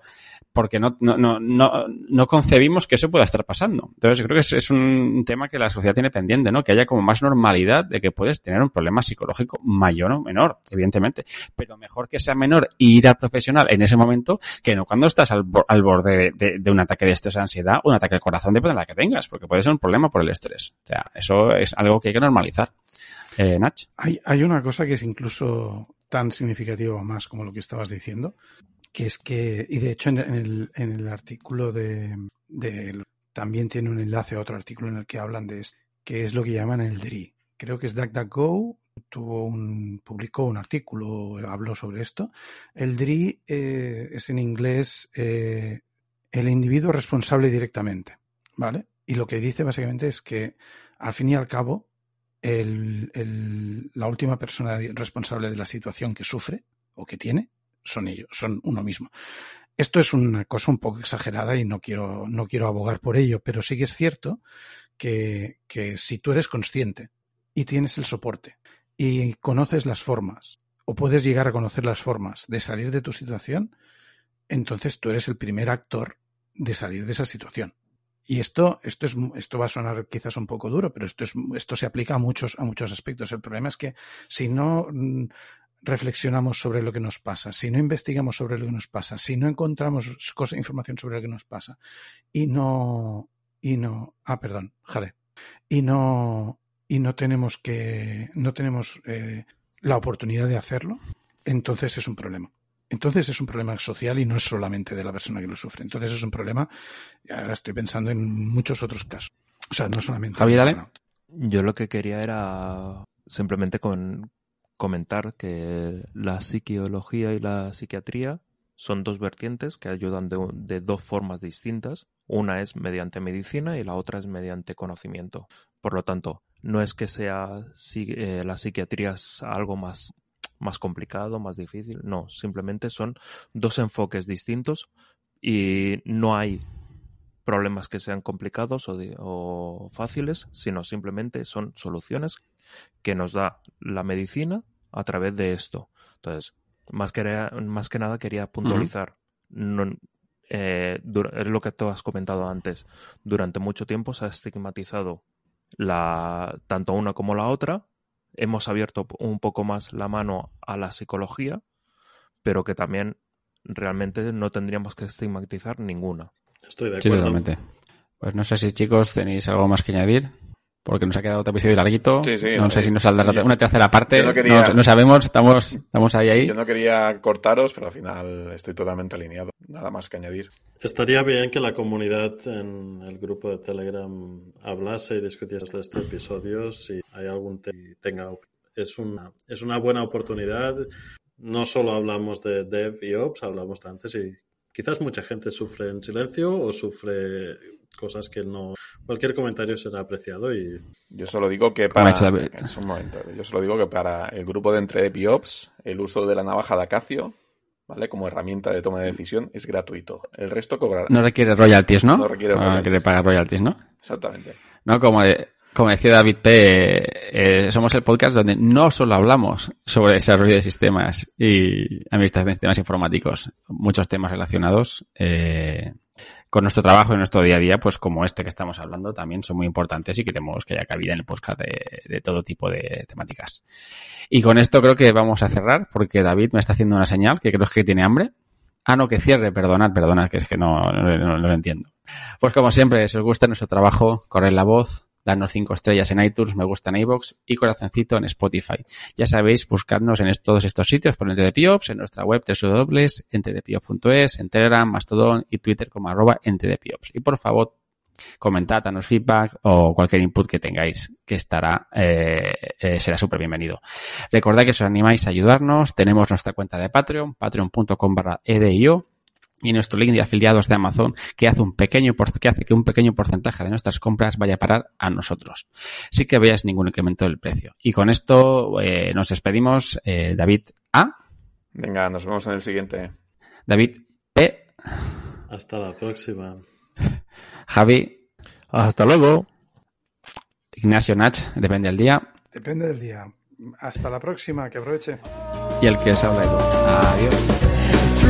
porque no, no, no, no, concebimos que eso pueda estar pasando. Entonces, creo que es, un tema que la sociedad tiene pendiente, ¿no? Que haya como más normalidad de que puedes tener un problema psicológico mayor o menor, evidentemente. Pero mejor que sea menor y ir al profesional en ese momento que no cuando estás al, al borde de, de, un ataque de estrés, ansiedad o un ataque al corazón, depende de la que tengas, porque puede ser un problema por el estrés. O sea, eso es algo que hay que normalizar. Eh, Nach. Hay, hay una cosa que es incluso tan significativa más como lo que estabas diciendo, que es que, y de hecho en, el, en el, artículo de, también tiene un enlace a otro artículo en el que hablan de esto, que es lo que llaman el DRI. Creo que es DuckDuckGo, tuvo un, publicó un artículo, habló sobre esto. El DRI eh, es en inglés eh, el individuo responsable directamente, ¿vale? Y lo que dice básicamente es que al fin y al cabo, el, el, la última persona responsable de la situación que sufre o que tiene son ellos, son uno mismo. Esto es una cosa un poco exagerada y no quiero, no quiero abogar por ello, pero sí que es cierto que, que si tú eres consciente y tienes el soporte y conoces las formas o puedes llegar a conocer las formas de salir de tu situación, entonces tú eres el primer actor de salir de esa situación. Y esto, esto es, esto va a sonar quizás un poco duro, pero esto es, esto se aplica a muchos, a muchos aspectos. El problema es que si no reflexionamos sobre lo que nos pasa, si no investigamos sobre lo que nos pasa, si no encontramos cosa, información sobre lo que nos pasa y no, y no, ah, perdón, jale, y no, y no tenemos que, no tenemos eh, la oportunidad de hacerlo, entonces es un problema. Entonces es un problema social y no es solamente de la persona que lo sufre. Entonces es un problema, y ahora estoy pensando en muchos otros casos. O sea, no solamente. Javier, dale. Yo lo que quería era simplemente con, comentar que la psiquiología y la psiquiatría son dos vertientes que ayudan de, dos formas distintas. Una es mediante medicina y la otra es mediante conocimiento. Por lo tanto, no es que sea eh, la psiquiatría es algo más, más complicado, más difícil. No, simplemente son dos enfoques distintos y no hay problemas que sean complicados o, o fáciles, sino simplemente son soluciones que nos da la medicina a través de esto. Entonces, más que, más que nada quería puntualizar. Eh, es lo que tú has comentado antes. Durante mucho tiempo se ha estigmatizado la, tanto una como la otra. Hemos abierto un poco más la mano a la psicología, pero que también realmente no tendríamos que estigmatizar ninguna. Estoy de acuerdo. totalmente. Pues no sé si chicos tenéis algo más que añadir porque nos ha quedado otro episodio larguito. Sí, sí, no sé si nos saldrá una tercera parte. No, quería, no, sabemos, estamos, estamos ahí, ahí. Yo no quería cortaros, pero al final estoy totalmente alineado. Nada más que añadir. Estaría bien que la comunidad en el grupo de Telegram hablase y discutiese este episodio si hay algún tema tenga. Es una, es una buena oportunidad. No solo hablamos de Dev y Ops, hablamos de antes y quizás mucha gente sufre en silencio o sufre cosas que no cualquier comentario será apreciado y yo solo digo que para un momento, yo solo digo que para el grupo de entre Ops el uso de la navaja de acacio ¿vale? Como herramienta de toma de decisión es gratuito. El resto cobrará. No requiere royalties, ¿no? No requiere No royalties. pagar royalties, ¿no? Exactamente. No, como, de- como decía David P., eh, somos el podcast donde no solo hablamos sobre desarrollo de sistemas y administración de sistemas informáticos, muchos temas relacionados eh, con nuestro trabajo y nuestro día a día, pues como este que estamos hablando, también son muy importantes y queremos que haya cabida en el podcast de, todo tipo de temáticas. Y con esto creo que vamos a cerrar, porque David me está haciendo una señal que creo que tiene hambre. Ah, no, que cierre, perdonad, perdonad, que es que no- no lo entiendo. Pues como siempre, si os gusta nuestro trabajo, corred la voz, darnos cinco estrellas en iTunes, me gusta en iVoox y corazoncito en Spotify. Ya sabéis, buscarnos en todos estos sitios por NTDPiops, en nuestra web www.ntdpiops.es, en Telegram, Mastodon y Twitter como arroba ntdpiops. Y por favor, comentad, danos feedback o cualquier input que tengáis, que estará, eh, eh, será súper bienvenido. Recordad que os animáis a ayudarnos, tenemos nuestra cuenta de Patreon, patreon.com barra edio, y nuestro link de afiliados de Amazon que hace un pequeño por- que hace que un pequeño porcentaje de nuestras compras vaya a parar a nosotros. Sí que veáis ningún incremento del precio. Y con esto eh, nos despedimos. eh, David A, Venga, nos vemos en el siguiente. David P, Hasta la próxima. Javi, Hasta luego. Ignacio Nach, depende del día, Depende del día. Hasta la próxima, que aproveche. y el que os habla. Adiós.